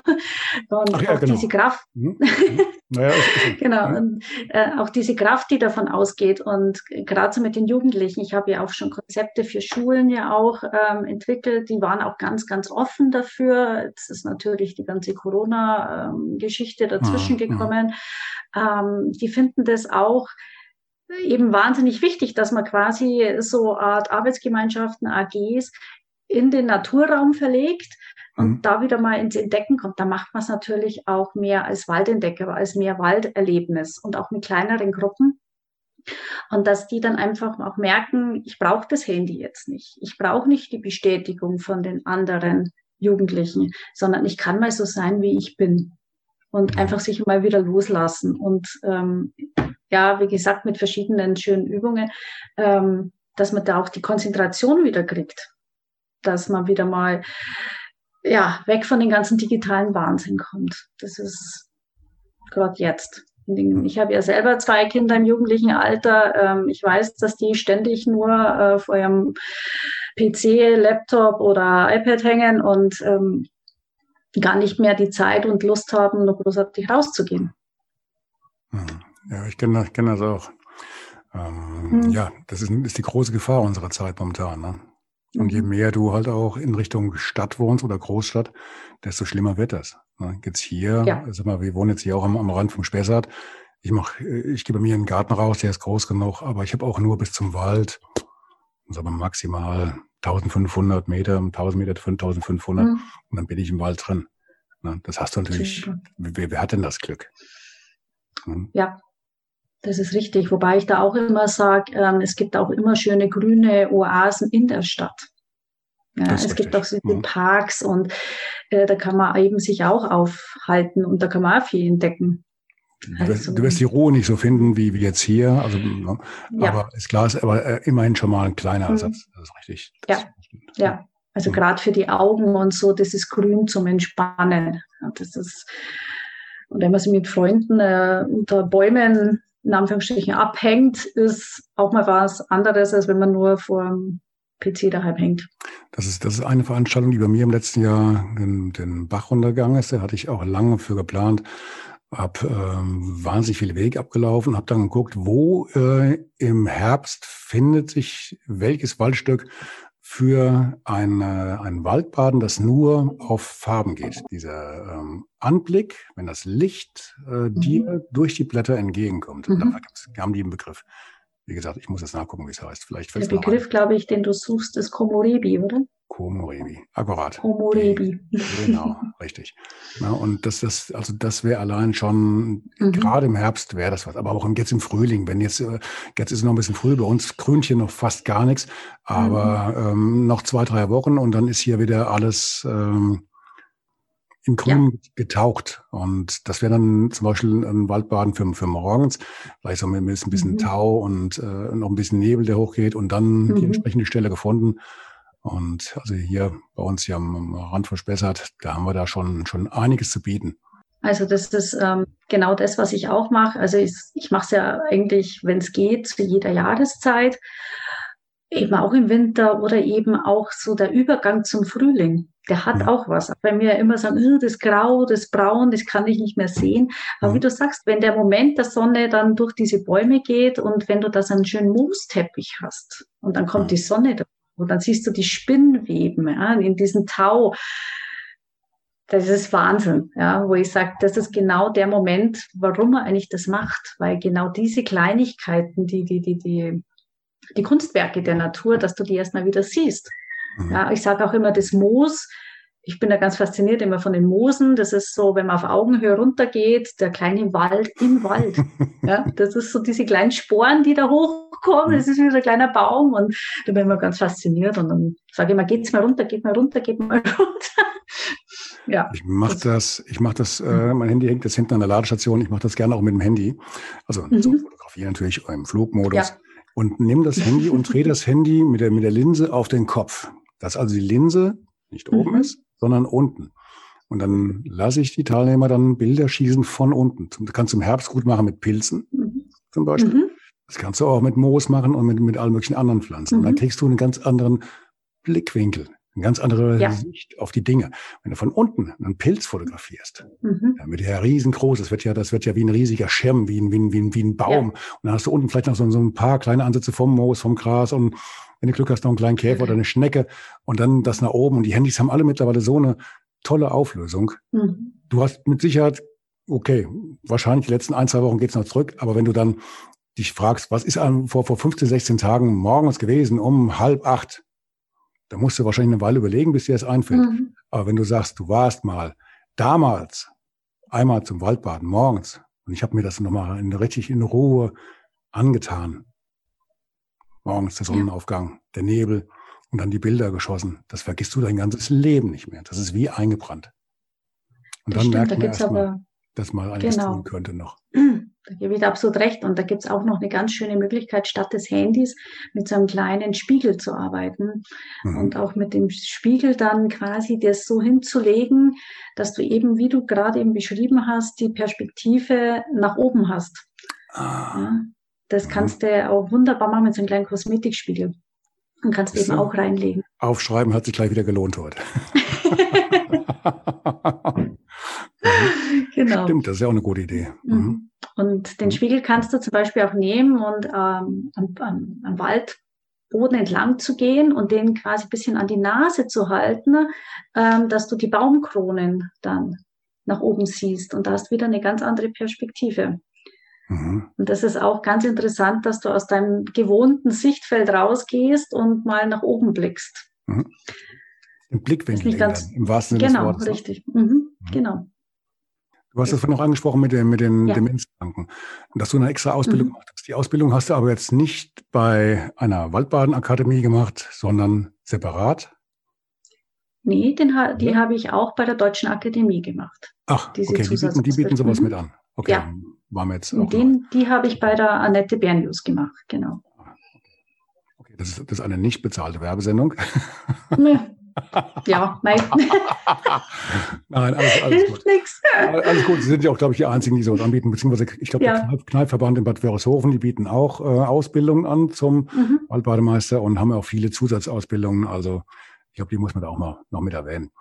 Und Ach ja, auch genau. diese Kraft. Mhm. mhm. Naja, genau. Mhm. Und äh, auch diese Kraft, die davon ausgeht. Und gerade so mit den Jugendlichen. Ich habe ja auch schon Konzepte für Schulen ja auch ähm, entwickelt. Die waren auch ganz, ganz offen dafür. Jetzt ist natürlich die ganze Corona-Geschichte dazwischen mhm. gekommen. Ähm, die finden das auch eben wahnsinnig wichtig, dass man quasi so Art Arbeitsgemeinschaften, AGs in den Naturraum verlegt und mhm. da wieder mal ins Entdecken kommt, da macht man es natürlich auch mehr als Waldentdecker, als mehr Walderlebnis und auch mit kleineren Gruppen. Und dass die dann einfach auch merken, ich brauche das Handy jetzt nicht. Ich brauche nicht die Bestätigung von den anderen Jugendlichen, sondern ich kann mal so sein, wie ich bin. Und einfach sich mal wieder loslassen. Und ähm, ja, wie gesagt, mit verschiedenen schönen Übungen. Ähm, dass man da auch die Konzentration wieder kriegt. Dass man wieder mal, ja, weg von den ganzen digitalen Wahnsinn kommt. Das ist gerade jetzt. Ich habe ja selber zwei Kinder im jugendlichen Alter. Ähm, ich weiß, dass die ständig nur äh, vor ihrem PC, Laptop oder iPad hängen und ähm, gar nicht mehr die Zeit und Lust haben, noch großartig rauszugehen. Hm. Ja, ich kenne das, kenn das auch. Ähm, hm. Ja, das ist, ist, die große Gefahr unserer Zeit momentan. Ne? Und je mhm. mehr du halt auch in Richtung Stadt wohnst oder Großstadt, desto schlimmer wird das. Ne? Jetzt hier, ja. sag mal, wir wohnen jetzt hier auch am, am Rand vom Spessart. Ich mach, ich gehe bei mir in den Garten raus, der ist groß genug, aber ich habe auch nur bis zum Wald, sagen wir maximal 1500 Meter, 1000 Meter, 5500 mhm. und dann bin ich im Wald drin. Ne? Das hast du natürlich, wer, wer, hat denn das Glück? Mhm. Ja, das ist richtig. Wobei ich da auch immer sage, ähm, es gibt auch immer schöne grüne Oasen in der Stadt. Ja, es richtig. gibt auch so mhm. Parks und äh, da kann man eben sich auch aufhalten und da kann man auch viel entdecken. Du wirst, also, du wirst die Ruhe nicht so finden wie, wie jetzt hier. Also, ne? ja. aber ist klar, ist aber äh, immerhin schon mal ein kleiner mhm. Ersatz. Das ist richtig. Das ja. Ist, ja. Also mhm. gerade für die Augen und so, das ist grün zum Entspannen. Das ist, und wenn man sich mit Freunden äh, unter Bäumen in Anführungsstrichen abhängt, ist auch mal was anderes, als wenn man nur vor dem PC daheim hängt. Das ist, das ist eine Veranstaltung, die bei mir im letzten Jahr den, den Bach runtergegangen ist. Da hatte ich auch lange für geplant habe ähm, wahnsinnig viele Wege abgelaufen, habe dann geguckt, wo äh, im Herbst findet sich welches Waldstück für ein, äh, ein Waldbaden, das nur auf Farben geht. Dieser ähm, Anblick, wenn das Licht äh, mhm. dir durch die Blätter entgegenkommt, mhm. dafür haben die einen Begriff. Wie gesagt, ich muss jetzt nachgucken, wie es heißt. Vielleicht Der Begriff, glaube ich, den du suchst, ist Komorebi, oder? Komorebi, akkurat. Komorebi. Genau, richtig. Ja, und das, das, also das wäre allein schon, mhm. gerade im Herbst wäre das was, aber auch jetzt im Frühling, wenn jetzt, äh, jetzt ist es noch ein bisschen früh, bei uns grünt hier noch fast gar nichts, aber mhm. ähm, noch zwei, drei Wochen und dann ist hier wieder alles ähm, in Grün ja. getaucht. Und das wäre dann zum Beispiel ein Waldbaden für, für morgens, vielleicht so mit, mit ein bisschen mhm. Tau und äh, noch ein bisschen Nebel, der hochgeht und dann die mhm. entsprechende Stelle gefunden und also hier bei uns hier am Rand verschbessert, da haben wir da schon, schon einiges zu bieten. Also das ist ähm, genau das, was ich auch mache. Also ich, ich mache es ja eigentlich, wenn es geht, zu jeder Jahreszeit, eben auch im Winter oder eben auch so der Übergang zum Frühling. Der hat ja. auch was. Wenn wir immer sagen, das Grau, das Braun, das kann ich nicht mehr sehen. Aber ja. wie du sagst, wenn der Moment der Sonne dann durch diese Bäume geht und wenn du da so einen schönen Moosteppich hast und dann kommt ja. die Sonne und dann siehst du die Spinnweben ja, in diesem Tau. Das ist Wahnsinn, ja, wo ich sage, das ist genau der Moment, warum er eigentlich das macht, weil genau diese Kleinigkeiten, die, die, die, die, die Kunstwerke der Natur, dass du die erstmal wieder siehst. Mhm. Ja, ich sage auch immer, das Moos ich bin da ganz fasziniert immer von den Moosen. Das ist so, wenn man auf Augenhöhe runtergeht, der kleine Wald im Wald. Ja, das ist so diese kleinen Sporen, die da hochkommen. Das ist wie so ein kleiner Baum und da bin ich immer ganz fasziniert und dann sage ich immer, geht's mal runter, geht mal runter, geht mal runter. ja. Ich mache das, ich mache das, äh, mein Handy hängt jetzt hinten an der Ladestation. Ich mache das gerne auch mit dem Handy. Also mhm. so Fotografie natürlich im Flugmodus. Ja. Und nimm das Handy und dreh das Handy mit der, mit der Linse auf den Kopf. Dass also die Linse nicht oben mhm. ist, sondern unten. Und dann lasse ich die Teilnehmer dann Bilder schießen von unten. Das kannst du im Herbst gut machen mit Pilzen mhm. zum Beispiel. Mhm. Das kannst du auch mit Moos machen und mit, mit allen möglichen anderen Pflanzen. Und dann mhm. kriegst du einen ganz anderen Blickwinkel, eine ganz andere ja. Sicht auf die Dinge. Wenn du von unten einen Pilz fotografierst, mhm. dann wird der riesengroß. Das wird ja, das wird ja wie ein riesiger Schirm, wie ein, wie ein, wie ein, wie ein Baum. Ja. Und dann hast du unten vielleicht noch so, so ein paar kleine Ansätze vom Moos, vom Gras und wenn du Glück hast, noch einen kleinen Käfer mhm. oder eine Schnecke und dann das nach oben. Und die Handys haben alle mittlerweile so eine tolle Auflösung. Mhm. Du hast mit Sicherheit, okay, wahrscheinlich die letzten ein, zwei Wochen geht's noch zurück, aber wenn du dann dich fragst, was ist an, vor, vor 15, 16 Tagen morgens gewesen um halb acht, da musst du wahrscheinlich eine Weile überlegen, bis dir das einfällt. Mhm. Aber wenn du sagst, du warst mal damals einmal zum Waldbaden morgens und ich habe mir das nochmal in, richtig in Ruhe angetan, morgens der Sonnenaufgang, der Nebel und dann die Bilder geschossen. Das vergisst du dein ganzes Leben nicht mehr. Das ist wie eingebrannt. Und das dann stimmt, merkt man da erst mal, dass man einiges genau. tun könnte noch. da gebe ich dir absolut recht. Und da gibt es auch noch eine ganz schöne Möglichkeit, statt des Handys mit so einem kleinen Spiegel zu arbeiten. Mhm. Und auch mit dem Spiegel dann quasi das so hinzulegen, dass du eben, wie du gerade eben beschrieben hast, die Perspektive nach oben hast. Ah. Ja, das mhm. kannst du auch wunderbar machen mit so einem kleinen Kosmetikspiegel. Und kannst du eben auch reinlegen. Aufschreiben hat sich gleich wieder gelohnt heute. genau. Stimmt, das ist ja auch eine gute Idee. Mhm. mhm. Und den mhm. Spiegel kannst du zum Beispiel auch nehmen und ähm, am, am, am Waldboden entlang zu gehen und den quasi ein bisschen an die Nase zu halten, ähm, dass du die Baumkronen dann nach oben siehst. Und da hast wieder eine ganz andere Perspektive. Mhm. Und das ist auch ganz interessant, dass du aus deinem gewohnten Sichtfeld rausgehst und mal nach oben blickst. Mhm. Im Blickwinkel ganz, im wahrsten Sinne genau, des Wortes. Richtig. Mhm, mhm. Genau. Du hast das vorhin noch angesprochen mit, den, mit den ja. Demenzkranken, dass du eine extra Ausbildung mhm. gemacht hast. Die Ausbildung hast du aber jetzt nicht bei einer Waldbadenakademie gemacht, sondern separat. Nee, den, die ja. habe ich auch bei der Deutschen Akademie gemacht. Ach, okay, die bieten, die bieten sowas mhm. mit an. Okay, ja. waren wir jetzt auch den, Die habe ich bei der Annette Bernius gemacht, genau. Okay, das ist, das ist eine nicht bezahlte Werbesendung. Nee. Ja, nein. nein, alles, alles gut. Nix. Alles gut. Sie sind ja auch, glaube ich, die Einzigen, die sowas anbieten. Beziehungsweise, ich glaube, ja. der Kneipverband in Bad Wörishofen, die bieten auch äh, Ausbildungen an zum mhm. Waldbademeister und haben auch viele Zusatzausbildungen. Also, ich glaube, die muss man da auch mal noch mit erwähnen.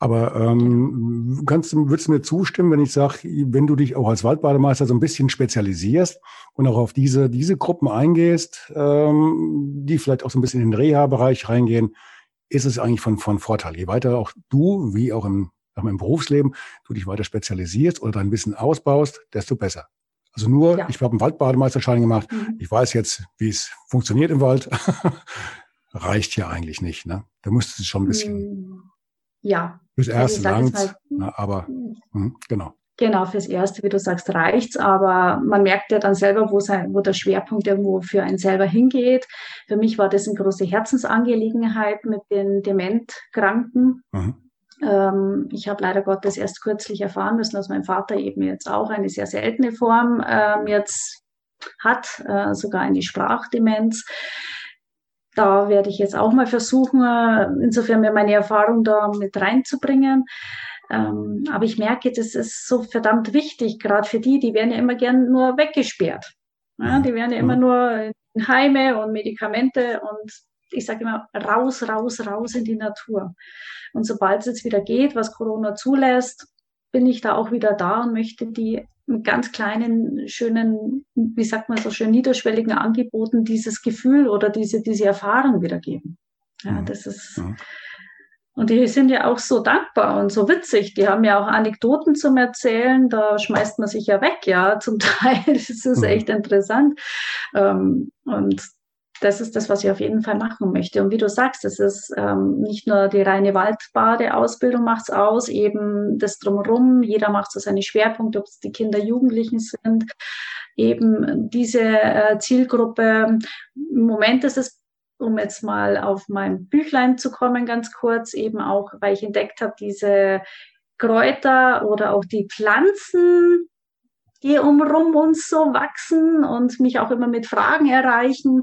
Aber ähm, kannst, würdest du mir zustimmen, wenn ich sage, wenn du dich auch als Waldbademeister so ein bisschen spezialisierst und auch auf diese, diese Gruppen eingehst, ähm, die vielleicht auch so ein bisschen in den Reha-Bereich reingehen, ist es eigentlich von, von Vorteil. Je weiter auch du, wie auch im, im Berufsleben, du dich weiter spezialisierst oder dein Wissen ausbaust, desto besser. Also nur, ja. ich habe einen Waldbademeisterschein gemacht, mhm. ich weiß jetzt, wie es funktioniert im Wald, reicht ja eigentlich nicht. Ne? Da müsstest du schon ein bisschen. Mm, ja. Fürs erste lang, halt, ne, aber mh, genau. Genau, fürs Erste, wie du sagst, reicht's, aber man merkt ja dann selber, wo, sein, wo der Schwerpunkt irgendwo für einen selber hingeht. Für mich war das eine große Herzensangelegenheit mit den Dementkranken. Mhm. Ähm, ich habe leider Gottes erst kürzlich erfahren müssen, dass mein Vater eben jetzt auch eine sehr seltene Form ähm, jetzt hat, äh, sogar eine Sprachdemenz. Da werde ich jetzt auch mal versuchen, äh, insofern mir meine Erfahrung da mit reinzubringen. Ähm, aber ich merke, das ist so verdammt wichtig, gerade für die, die werden ja immer gern nur weggesperrt. Ja, die werden ja immer nur in Heime und Medikamente und ich sage immer raus, raus, raus in die Natur. Und sobald es jetzt wieder geht, was Corona zulässt, bin ich da auch wieder da und möchte die mit ganz kleinen, schönen, wie sagt man so schön, niederschwelligen Angeboten dieses Gefühl oder diese, diese Erfahrung wiedergeben. Ja, das ist, ja. Und die sind ja auch so dankbar und so witzig. Die haben ja auch Anekdoten zum Erzählen. Da schmeißt man sich ja weg, ja, zum Teil. Das ist mhm. echt interessant. Ähm, und das ist das, was ich auf jeden Fall machen möchte. Und wie du sagst, es ist ähm, nicht nur die reine Waldbadeausbildung macht's aus, eben das drumherum. Jeder macht so seine Schwerpunkte, ob es die Kinder, Jugendlichen sind. Eben diese äh, Zielgruppe. Im Moment ist es um jetzt mal auf mein Büchlein zu kommen, ganz kurz, eben auch, weil ich entdeckt habe, diese Kräuter oder auch die Pflanzen, die umrum uns so wachsen und mich auch immer mit Fragen erreichen.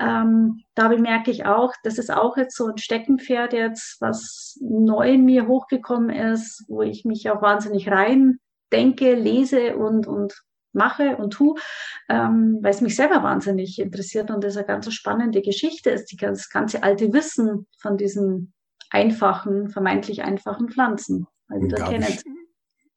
Ähm, da bemerke ich auch, das ist auch jetzt so ein Steckenpferd jetzt, was neu in mir hochgekommen ist, wo ich mich auch wahnsinnig rein denke, lese und, und mache und tue, ähm, weil es mich selber wahnsinnig interessiert und das eine ganz spannende Geschichte ist, die, das ganze alte Wissen von diesen einfachen, vermeintlich einfachen Pflanzen. Also, ich,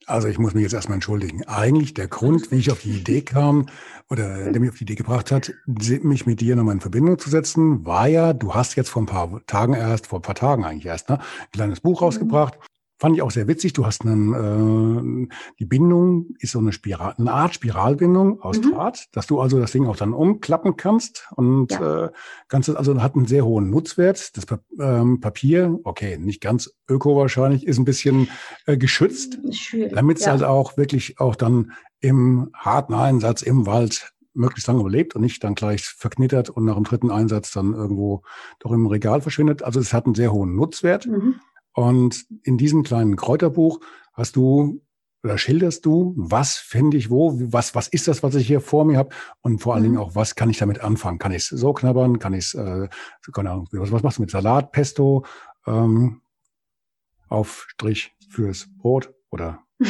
also ich muss mich jetzt erstmal entschuldigen. Eigentlich der Grund, wie ich auf die Idee kam oder der mich auf die Idee gebracht hat, mich mit dir nochmal in Verbindung zu setzen, war ja, du hast jetzt vor ein paar Tagen erst, vor ein paar Tagen eigentlich erst, ne, ein kleines Buch mhm. rausgebracht, Fand ich auch sehr witzig. Du hast einen, äh, die Bindung ist so eine Spiral, eine Art Spiralbindung aus mhm. Draht, dass du also das Ding auch dann umklappen kannst und ja. äh, kannst also hat einen sehr hohen Nutzwert. Das ähm, Papier, okay, nicht ganz öko wahrscheinlich, ist ein bisschen äh, geschützt, damit es ja. halt auch wirklich auch dann im harten Einsatz im Wald möglichst lange überlebt und nicht dann gleich verknittert und nach dem dritten Einsatz dann irgendwo doch im Regal verschwindet. Also es hat einen sehr hohen Nutzwert. Mhm. Und in diesem kleinen Kräuterbuch hast du oder schilderst du, was finde ich wo, was, was ist das, was ich hier vor mir habe und vor allen mhm. Dingen auch, was kann ich damit anfangen? Kann ich es so knabbern? Kann ich es, äh, keine Ahnung, was, was machst du mit Salat, Pesto, ähm, Aufstrich fürs Brot oder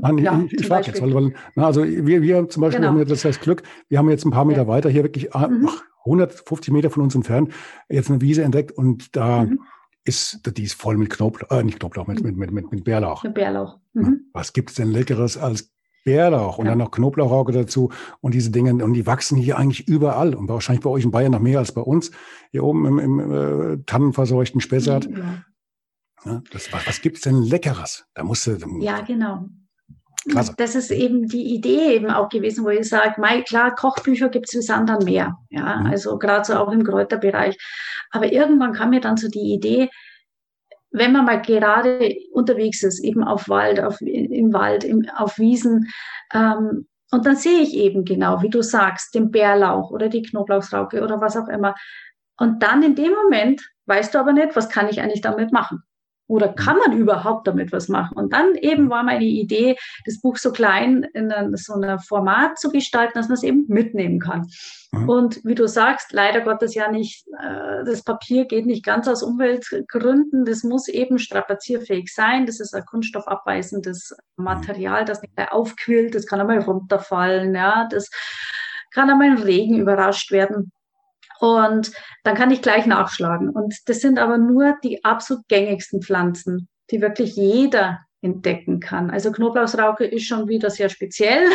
Nein, ja, ich, ich frage jetzt, weil, weil na, also wir, wir zum Beispiel genau. haben jetzt das Glück, wir haben jetzt ein paar Meter ja. weiter hier wirklich ah, mhm. 150 Meter von uns entfernt jetzt eine Wiese entdeckt und da mhm. Ist, die ist voll mit Knoblauch, äh, nicht Knoblauch, mit, mit, mit, mit, mit Bärlauch. Mit Bärlauch. Mhm. Was gibt's denn Leckeres als Bärlauch und ja. dann noch Knoblauchauge dazu und diese Dinge und die wachsen hier eigentlich überall und wahrscheinlich bei euch in Bayern noch mehr als bei uns hier oben im, im äh, tannenverseuchten Spessart. Ja. Ja, das, was, was gibt's denn Leckeres? Da musst du. Ja, genau. Krass. Das ist eben die Idee eben auch gewesen, wo ich sage, mei, klar, Kochbücher gibt es wie Sand an Meer. Ja, mhm. also gerade so auch im Kräuterbereich. Aber irgendwann kam mir dann so die Idee, wenn man mal gerade unterwegs ist, eben auf Wald, auf, im Wald, im, auf Wiesen, ähm, und dann sehe ich eben genau, wie du sagst, den Bärlauch oder die Knoblauchsrauke oder was auch immer. Und dann in dem Moment weißt du aber nicht, was kann ich eigentlich damit machen? Oder kann man überhaupt damit was machen? Und dann eben war meine Idee, das Buch so klein in so einem Format zu gestalten, dass man es eben mitnehmen kann. Mhm. Und wie du sagst, leider Gottes ja nicht, äh, das Papier geht nicht ganz aus Umweltgründen. Das muss eben strapazierfähig sein. Das ist ein kunststoffabweisendes Material, das nicht mehr aufquillt. Das kann einmal runterfallen. Ja, das kann einmal im Regen überrascht werden. Und dann kann ich gleich nachschlagen. Und das sind aber nur die absolut gängigsten Pflanzen, die wirklich jeder entdecken kann. Also Knoblauchsrauke ist schon wieder sehr speziell.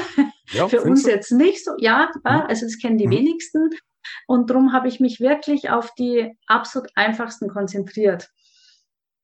Ja, Für uns du? jetzt nicht so. Ja, mhm. also das kennen die mhm. wenigsten. Und darum habe ich mich wirklich auf die absolut einfachsten konzentriert.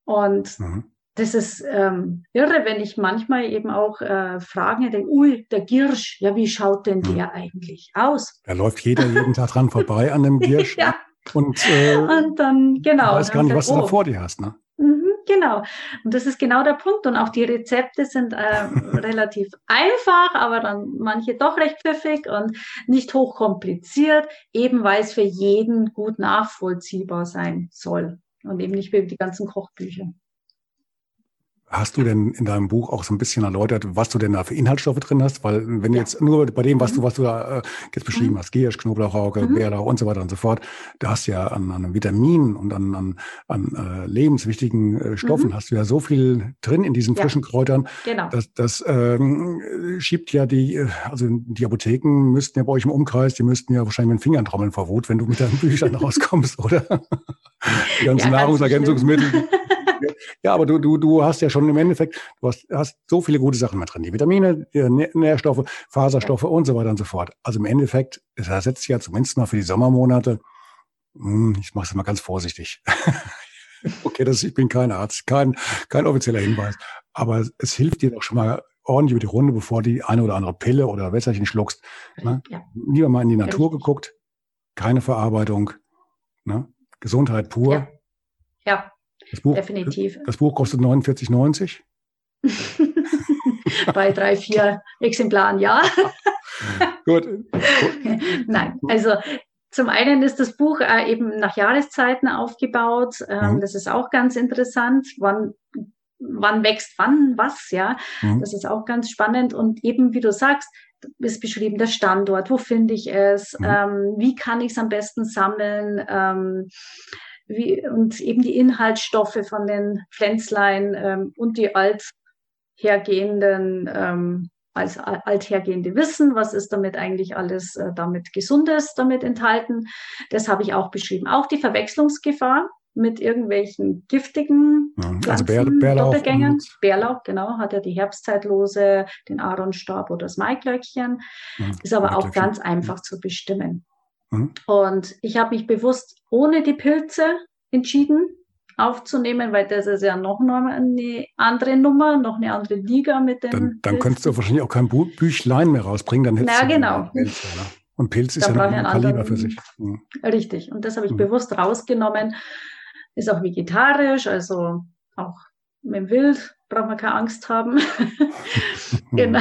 Und mhm das ist ähm, irre, wenn ich manchmal eben auch äh, Fragen hätte, ui, der Girsch, ja, wie schaut denn der hm. eigentlich aus? Da läuft jeder jeden Tag dran vorbei an dem Girsch. ja. Und, äh, und dann, genau. weiß gar nicht, was du da vor dir hast, ne? Mhm, genau. Und das ist genau der Punkt. Und auch die Rezepte sind äh, relativ einfach, aber dann manche doch recht pfiffig und nicht hochkompliziert, eben weil es für jeden gut nachvollziehbar sein soll. Und eben nicht wie die ganzen Kochbücher. Hast du denn in deinem Buch auch so ein bisschen erläutert, was du denn da für Inhaltsstoffe drin hast? Weil wenn du jetzt nur bei dem, was du, mhm. was du da äh, jetzt beschrieben mhm. hast, Giersch, Knoblauchauge, mhm. Bärlauch und so weiter und so fort, da hast du ja an, an Vitaminen und an, an, an äh, lebenswichtigen äh, Stoffen mhm. hast du ja so viel drin in diesen frischen ja. Kräutern. Genau. Das, das ähm, schiebt ja die, äh, also die Apotheken müssten ja bei euch im Umkreis, die müssten ja wahrscheinlich mit den Fingern trommeln vor Wut, wenn du mit deinen Büchern rauskommst, oder? die ganzen ja, Nahrungsergänzungsmittel. Ja, aber du, du, du hast ja schon im Endeffekt, du hast, hast so viele gute Sachen mit drin. Die Vitamine, die Nährstoffe, Faserstoffe und so weiter und so fort. Also im Endeffekt, es ersetzt ja zumindest mal für die Sommermonate, hm, ich mache es mal ganz vorsichtig. okay, das, ich bin kein Arzt, kein, kein offizieller Hinweis. Aber es hilft dir doch schon mal ordentlich über die Runde, bevor die eine oder andere Pille oder Wässerchen schluckst. Ne? Ja. Lieber mal in die Natur geguckt, keine Verarbeitung, ne? Gesundheit pur. Ja. ja. Das Buch, definitiv. Das Buch kostet 49,90. Bei drei, vier Exemplaren, ja. Gut. Nein, also zum einen ist das Buch äh, eben nach Jahreszeiten aufgebaut. Ähm, mhm. Das ist auch ganz interessant. Wann, wann wächst wann was, ja. Mhm. Das ist auch ganz spannend. Und eben, wie du sagst, ist beschrieben der Standort, wo finde ich es, mhm. ähm, wie kann ich es am besten sammeln. Ähm, wie, und eben die Inhaltsstoffe von den Pflänzlein ähm, und die althergehenden, ähm, als althergehende Wissen, was ist damit eigentlich alles äh, damit Gesundes damit enthalten. Das habe ich auch beschrieben. Auch die Verwechslungsgefahr mit irgendwelchen giftigen ja, also Bär, Bärlauch Bärlauch, genau, hat ja die Herbstzeitlose, den Aaronstab oder das Maiglöckchen. Ja, ist aber auch ganz einfach zu bestimmen. Mhm. Und ich habe mich bewusst ohne die Pilze entschieden aufzunehmen, weil das ist ja noch eine andere Nummer, noch eine andere Liga mit den. Dann, dann könntest du wahrscheinlich auch kein Büchlein mehr rausbringen, dann hättest Na, du genau. Pilze, Und Pilz ist da ja ein Kaliber für sich. Mhm. Richtig. Und das habe ich mhm. bewusst rausgenommen. Ist auch vegetarisch, also auch mit dem Wild braucht man keine Angst haben. genau.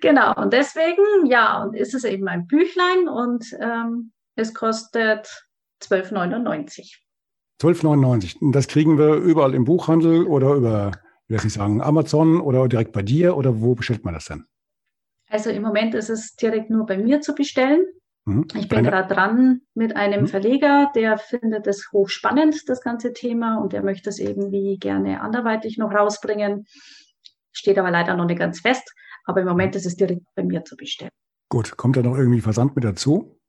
genau. Und deswegen, ja, und ist es eben ein Büchlein und ähm, es kostet 12,99. 12,99. Das kriegen wir überall im Buchhandel oder über will das nicht sagen, Amazon oder direkt bei dir oder wo bestellt man das denn? Also im Moment ist es direkt nur bei mir zu bestellen. Mhm. Ich bin gerade dran mit einem mhm. Verleger, der findet es hochspannend, das ganze Thema, und der möchte es irgendwie gerne anderweitig noch rausbringen. Steht aber leider noch nicht ganz fest. Aber im Moment ist es direkt bei mir zu bestellen. Gut, kommt da noch irgendwie Versand mit dazu?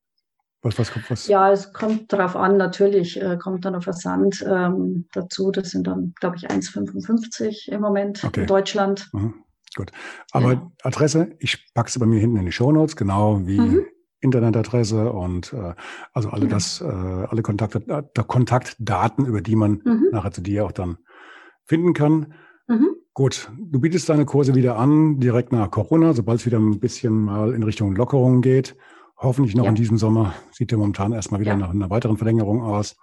Was, was kommt, was? Ja, es kommt darauf an, natürlich äh, kommt dann noch Versand ähm, dazu. Das sind dann, glaube ich, 1,55 im Moment okay. in Deutschland. Mhm. Gut. Aber ja. Adresse, ich packe sie bei mir hinten in die Show Notes, genau wie mhm. Internetadresse und äh, also alle ja. das, äh, alle Kontakt, äh, Kontaktdaten, über die man mhm. nachher zu dir auch dann finden kann. Mhm. Gut, du bietest deine Kurse wieder an, direkt nach Corona, sobald es wieder ein bisschen mal in Richtung Lockerung geht. Hoffentlich noch ja. in diesem Sommer. Sieht ja momentan erstmal wieder ja. nach einer weiteren Verlängerung aus.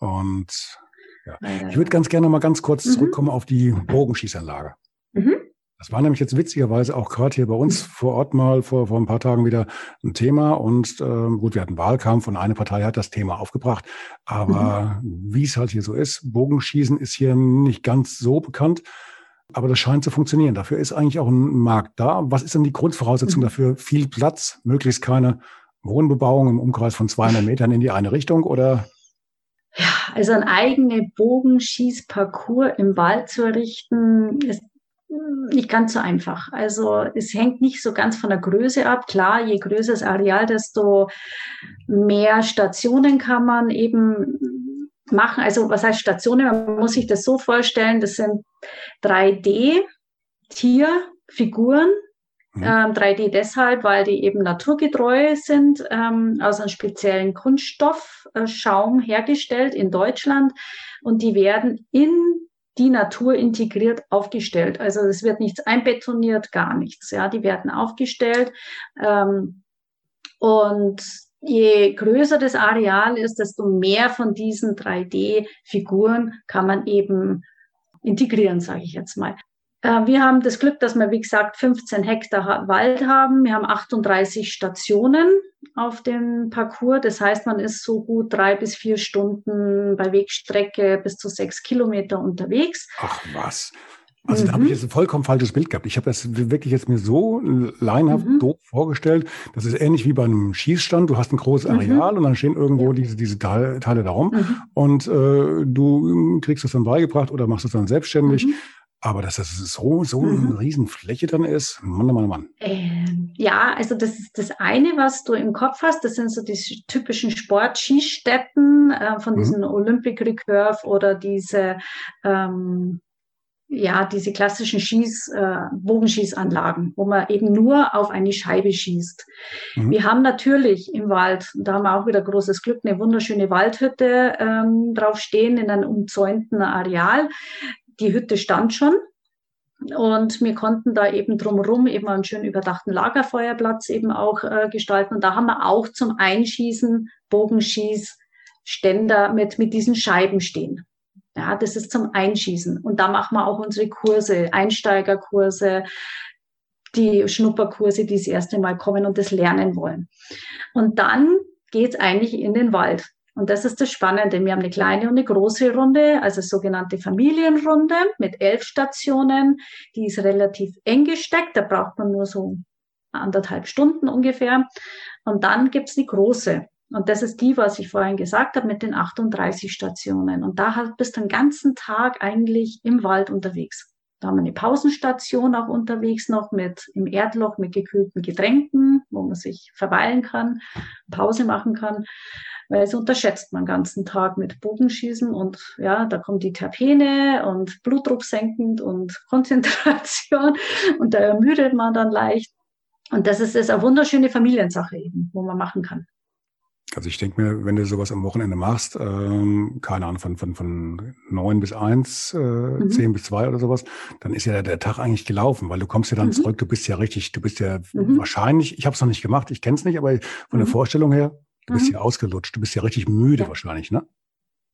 Und ja. ich würde ganz gerne mal ganz kurz mhm. zurückkommen auf die Bogenschießanlage. Das war nämlich jetzt witzigerweise auch gerade hier bei uns vor Ort mal vor, vor ein paar Tagen wieder ein Thema. Und äh, gut, wir hatten Wahlkampf und eine Partei hat das Thema aufgebracht. Aber mhm. wie es halt hier so ist, Bogenschießen ist hier nicht ganz so bekannt. Aber das scheint zu funktionieren. Dafür ist eigentlich auch ein Markt da. Was ist denn die Grundvoraussetzung mhm. dafür? Viel Platz, möglichst keine Wohnbebauung im Umkreis von 200 Metern in die eine Richtung oder? Ja, also ein eigener Bogenschießparcours im Wald zu errichten, ist nicht ganz so einfach. Also es hängt nicht so ganz von der Größe ab. Klar, je größer das Areal, desto mehr Stationen kann man eben machen. Also was heißt Stationen? Man muss sich das so vorstellen, das sind 3D-Tierfiguren. Mhm. Ähm, 3D deshalb, weil die eben naturgetreu sind, ähm, aus einem speziellen Kunststoffschaum äh, hergestellt in Deutschland. Und die werden in die Natur integriert aufgestellt. Also es wird nichts einbetoniert, gar nichts. Ja, die werden aufgestellt. Ähm, und je größer das Areal ist, desto mehr von diesen 3D-Figuren kann man eben integrieren, sage ich jetzt mal. Äh, wir haben das Glück, dass wir, wie gesagt, 15 Hektar Wald haben. Wir haben 38 Stationen auf dem Parcours. Das heißt, man ist so gut drei bis vier Stunden bei Wegstrecke bis zu sechs Kilometer unterwegs. Ach was. Also mhm. da habe ich jetzt ein vollkommen falsches Bild gehabt. Ich habe das wirklich jetzt mir so leinhaft mhm. doof vorgestellt. Das ist ähnlich wie bei einem Schießstand. Du hast ein großes mhm. Areal mhm. und dann stehen irgendwo diese, diese Teile, Teile darum mhm. und äh, du kriegst es dann beigebracht oder machst es dann selbstständig. Aber dass das so, so mhm. eine Riesenfläche dann ist, Mann, Mann, Mann. Ähm, ja, also das ist das eine, was du im Kopf hast. Das sind so die typischen Sportskistätten äh, von mhm. diesen Olympic Recurve oder diese, ähm, ja, diese klassischen Schieß, äh, Bogenschießanlagen, wo man eben nur auf eine Scheibe schießt. Mhm. Wir haben natürlich im Wald, da haben wir auch wieder großes Glück, eine wunderschöne Waldhütte ähm, drauf stehen in einem umzäunten Areal die Hütte stand schon. Und wir konnten da eben drumherum eben einen schön überdachten Lagerfeuerplatz eben auch äh, gestalten. Und da haben wir auch zum Einschießen Bogenschießständer mit, mit diesen Scheiben stehen. Ja, das ist zum Einschießen. Und da machen wir auch unsere Kurse, Einsteigerkurse, die Schnupperkurse, die das erste Mal kommen und das lernen wollen. Und dann geht's eigentlich in den Wald. Und das ist das Spannende. Wir haben eine kleine und eine große Runde, also sogenannte Familienrunde mit elf Stationen. Die ist relativ eng gesteckt. Da braucht man nur so anderthalb Stunden ungefähr. Und dann gibt's die große. Und das ist die, was ich vorhin gesagt habe, mit den 38 Stationen. Und da bist du den ganzen Tag eigentlich im Wald unterwegs. Da haben wir eine Pausenstation auch unterwegs noch mit im Erdloch mit gekühlten Getränken, wo man sich verweilen kann, Pause machen kann weil es unterschätzt man den ganzen Tag mit Bogenschießen und ja, da kommt die Terpene und Blutdruck senkend und Konzentration und da ermüdet man dann leicht. Und das ist, ist eine wunderschöne Familiensache eben, wo man machen kann. Also ich denke mir, wenn du sowas am Wochenende machst, ähm, keine Ahnung, von, von, von neun bis eins, äh, mhm. zehn bis zwei oder sowas, dann ist ja der, der Tag eigentlich gelaufen, weil du kommst ja dann mhm. zurück, du bist ja richtig, du bist ja mhm. wahrscheinlich, ich habe es noch nicht gemacht, ich kenne es nicht, aber von der mhm. Vorstellung her, Du bist mhm. ja ausgelutscht, du bist ja richtig müde ja. wahrscheinlich, ne?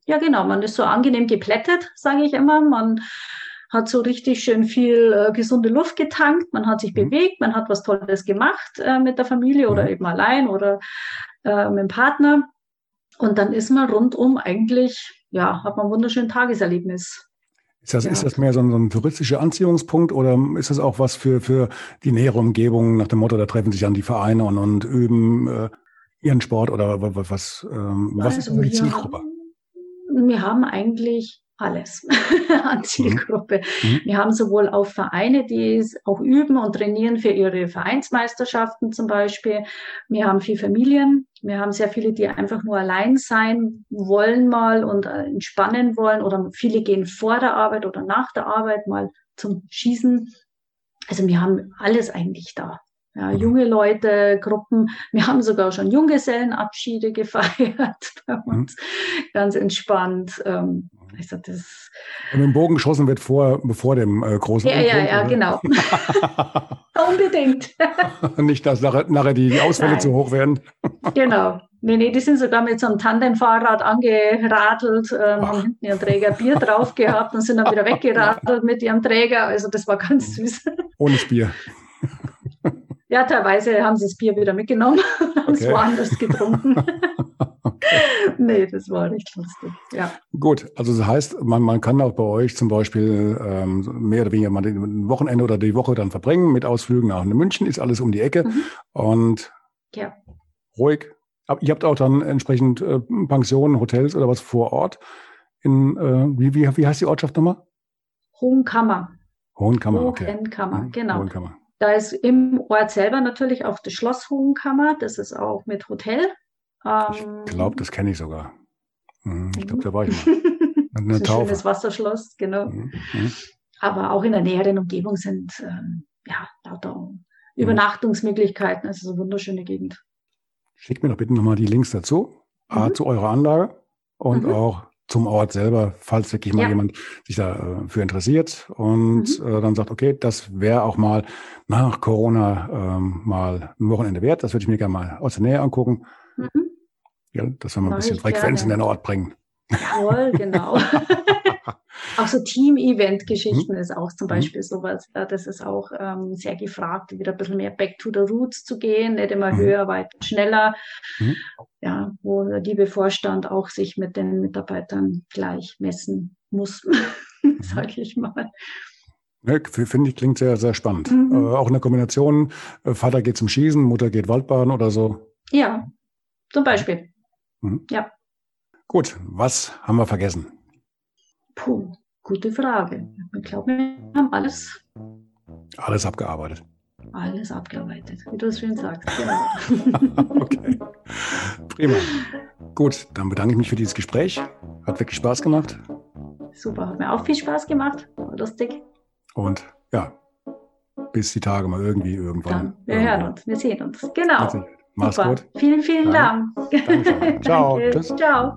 Ja, genau. Man ist so angenehm geplättet, sage ich immer. Man hat so richtig schön viel äh, gesunde Luft getankt, man hat sich mhm. bewegt, man hat was Tolles gemacht äh, mit der Familie oder mhm. eben allein oder äh, mit dem Partner. Und dann ist man rundum eigentlich, ja, hat man ein wunderschönes Tageserlebnis Ist das, ja. ist das mehr so ein, so ein, touristischer Anziehungspunkt oder ist das auch was für, für die nähere Umgebung nach dem Motto, da treffen sich dann die Vereine und, und üben äh, ihren Sport oder was, ähm, was also ist die Zielgruppe? wir haben eigentlich alles an Zielgruppe. Mhm. mhm. Wir haben sowohl auch Vereine, die auch üben und trainieren für ihre Vereinsmeisterschaften zum Beispiel. Wir haben viele Familien. Wir haben sehr viele, die einfach nur allein sein wollen mal und äh, entspannen wollen oder viele gehen vor der Arbeit oder nach der Arbeit mal zum Schießen. Also wir haben alles eigentlich da. Ja, mhm. junge Leute, Gruppen. Wir haben sogar schon Junggesellenabschiede gefeiert bei mhm. uns. Mhm. Ganz entspannt. Ähm, also das Und im Bogen geschossen wird vor, bevor dem äh, großen. Ja, ja, ja, genau. Unbedingt. Nicht, dass nachher, nachher die Ausfälle Nein. zu hoch werden. genau. Nee, nee, die sind sogar mit so einem Tandemfahrrad angeradelt, ähm, haben hinten ihren Träger Bier drauf gehabt und sind dann wieder weggeradelt mit ihrem Träger. Also das war ganz süß. Ohne Bier. Ja, teilweise haben sie das Bier wieder mitgenommen, haben es woanders getrunken. nee, das war nicht lustig. Ja. Gut, also das heißt, man, man kann auch bei euch zum Beispiel ähm, mehr oder weniger mal ein Wochenende oder die Woche dann verbringen mit Ausflügen nach München, ist alles um die Ecke mhm. und ja. ruhig. Aber ihr habt auch dann entsprechend äh, Pensionen, Hotels oder was vor Ort. In, äh, wie, wie, wie heißt die Ortschaft nochmal? Hohenkammer. Hohenkammer, okay. Hohenkammer, mhm. genau. Hohenkammer. Da ist im Ort selber natürlich auch das Schloss Hohenkammer. Das ist auch mit Hotel. Ähm, ich glaube, das kenne ich sogar. Mhm, ich glaube, da war ich mal. Eine das ist ein schönes Wasserschloss, genau. Mhm, mhm. Aber auch in der näheren Umgebung sind ähm, ja lauter mhm. Übernachtungsmöglichkeiten. Also so eine wunderschöne Gegend. Schickt mir doch bitte nochmal die Links dazu. A, zu eurer Anlage und auch zum Ort selber, falls wirklich mal ja. jemand sich dafür äh, interessiert und mhm. äh, dann sagt, okay, das wäre auch mal nach Corona ähm, mal ein Wochenende wert. Das würde ich mir gerne mal aus der Nähe angucken. Mhm. Ja, dass wir mal ein bisschen Frequenz in den Ort bringen. Jawohl, genau. auch so Team-Event-Geschichten mhm. ist auch zum mhm. Beispiel mhm. sowas. Das ist auch ähm, sehr gefragt, wieder ein bisschen mehr back to the roots zu gehen, nicht immer mhm. höher, weiter, schneller. Mhm. Ja, wo der liebe Vorstand auch sich mit den Mitarbeitern gleich messen muss, mhm. sage ich mal. Ja, Finde ich, klingt sehr, sehr spannend. Äh, auch in der Kombination, äh, Vater geht zum Schießen, Mutter geht Waldbaden oder so. Ja, zum Beispiel. Ja. Gut, was haben wir vergessen? Puh, gute Frage. Ich glaube, wir haben alles. Alles abgearbeitet. Alles abgearbeitet, wie du es schön sagst. Genau. okay. Prima. Gut, dann bedanke ich mich für dieses Gespräch. Hat wirklich Spaß gemacht. Super, hat mir auch viel Spaß gemacht. War lustig. Und ja, bis die Tage mal irgendwie irgendwann. Dann, wir irgendwann. hören uns, wir sehen uns. Genau. Mach's Super. gut. Vielen, vielen ja. Dank. Ciao. Tschüss. Ciao.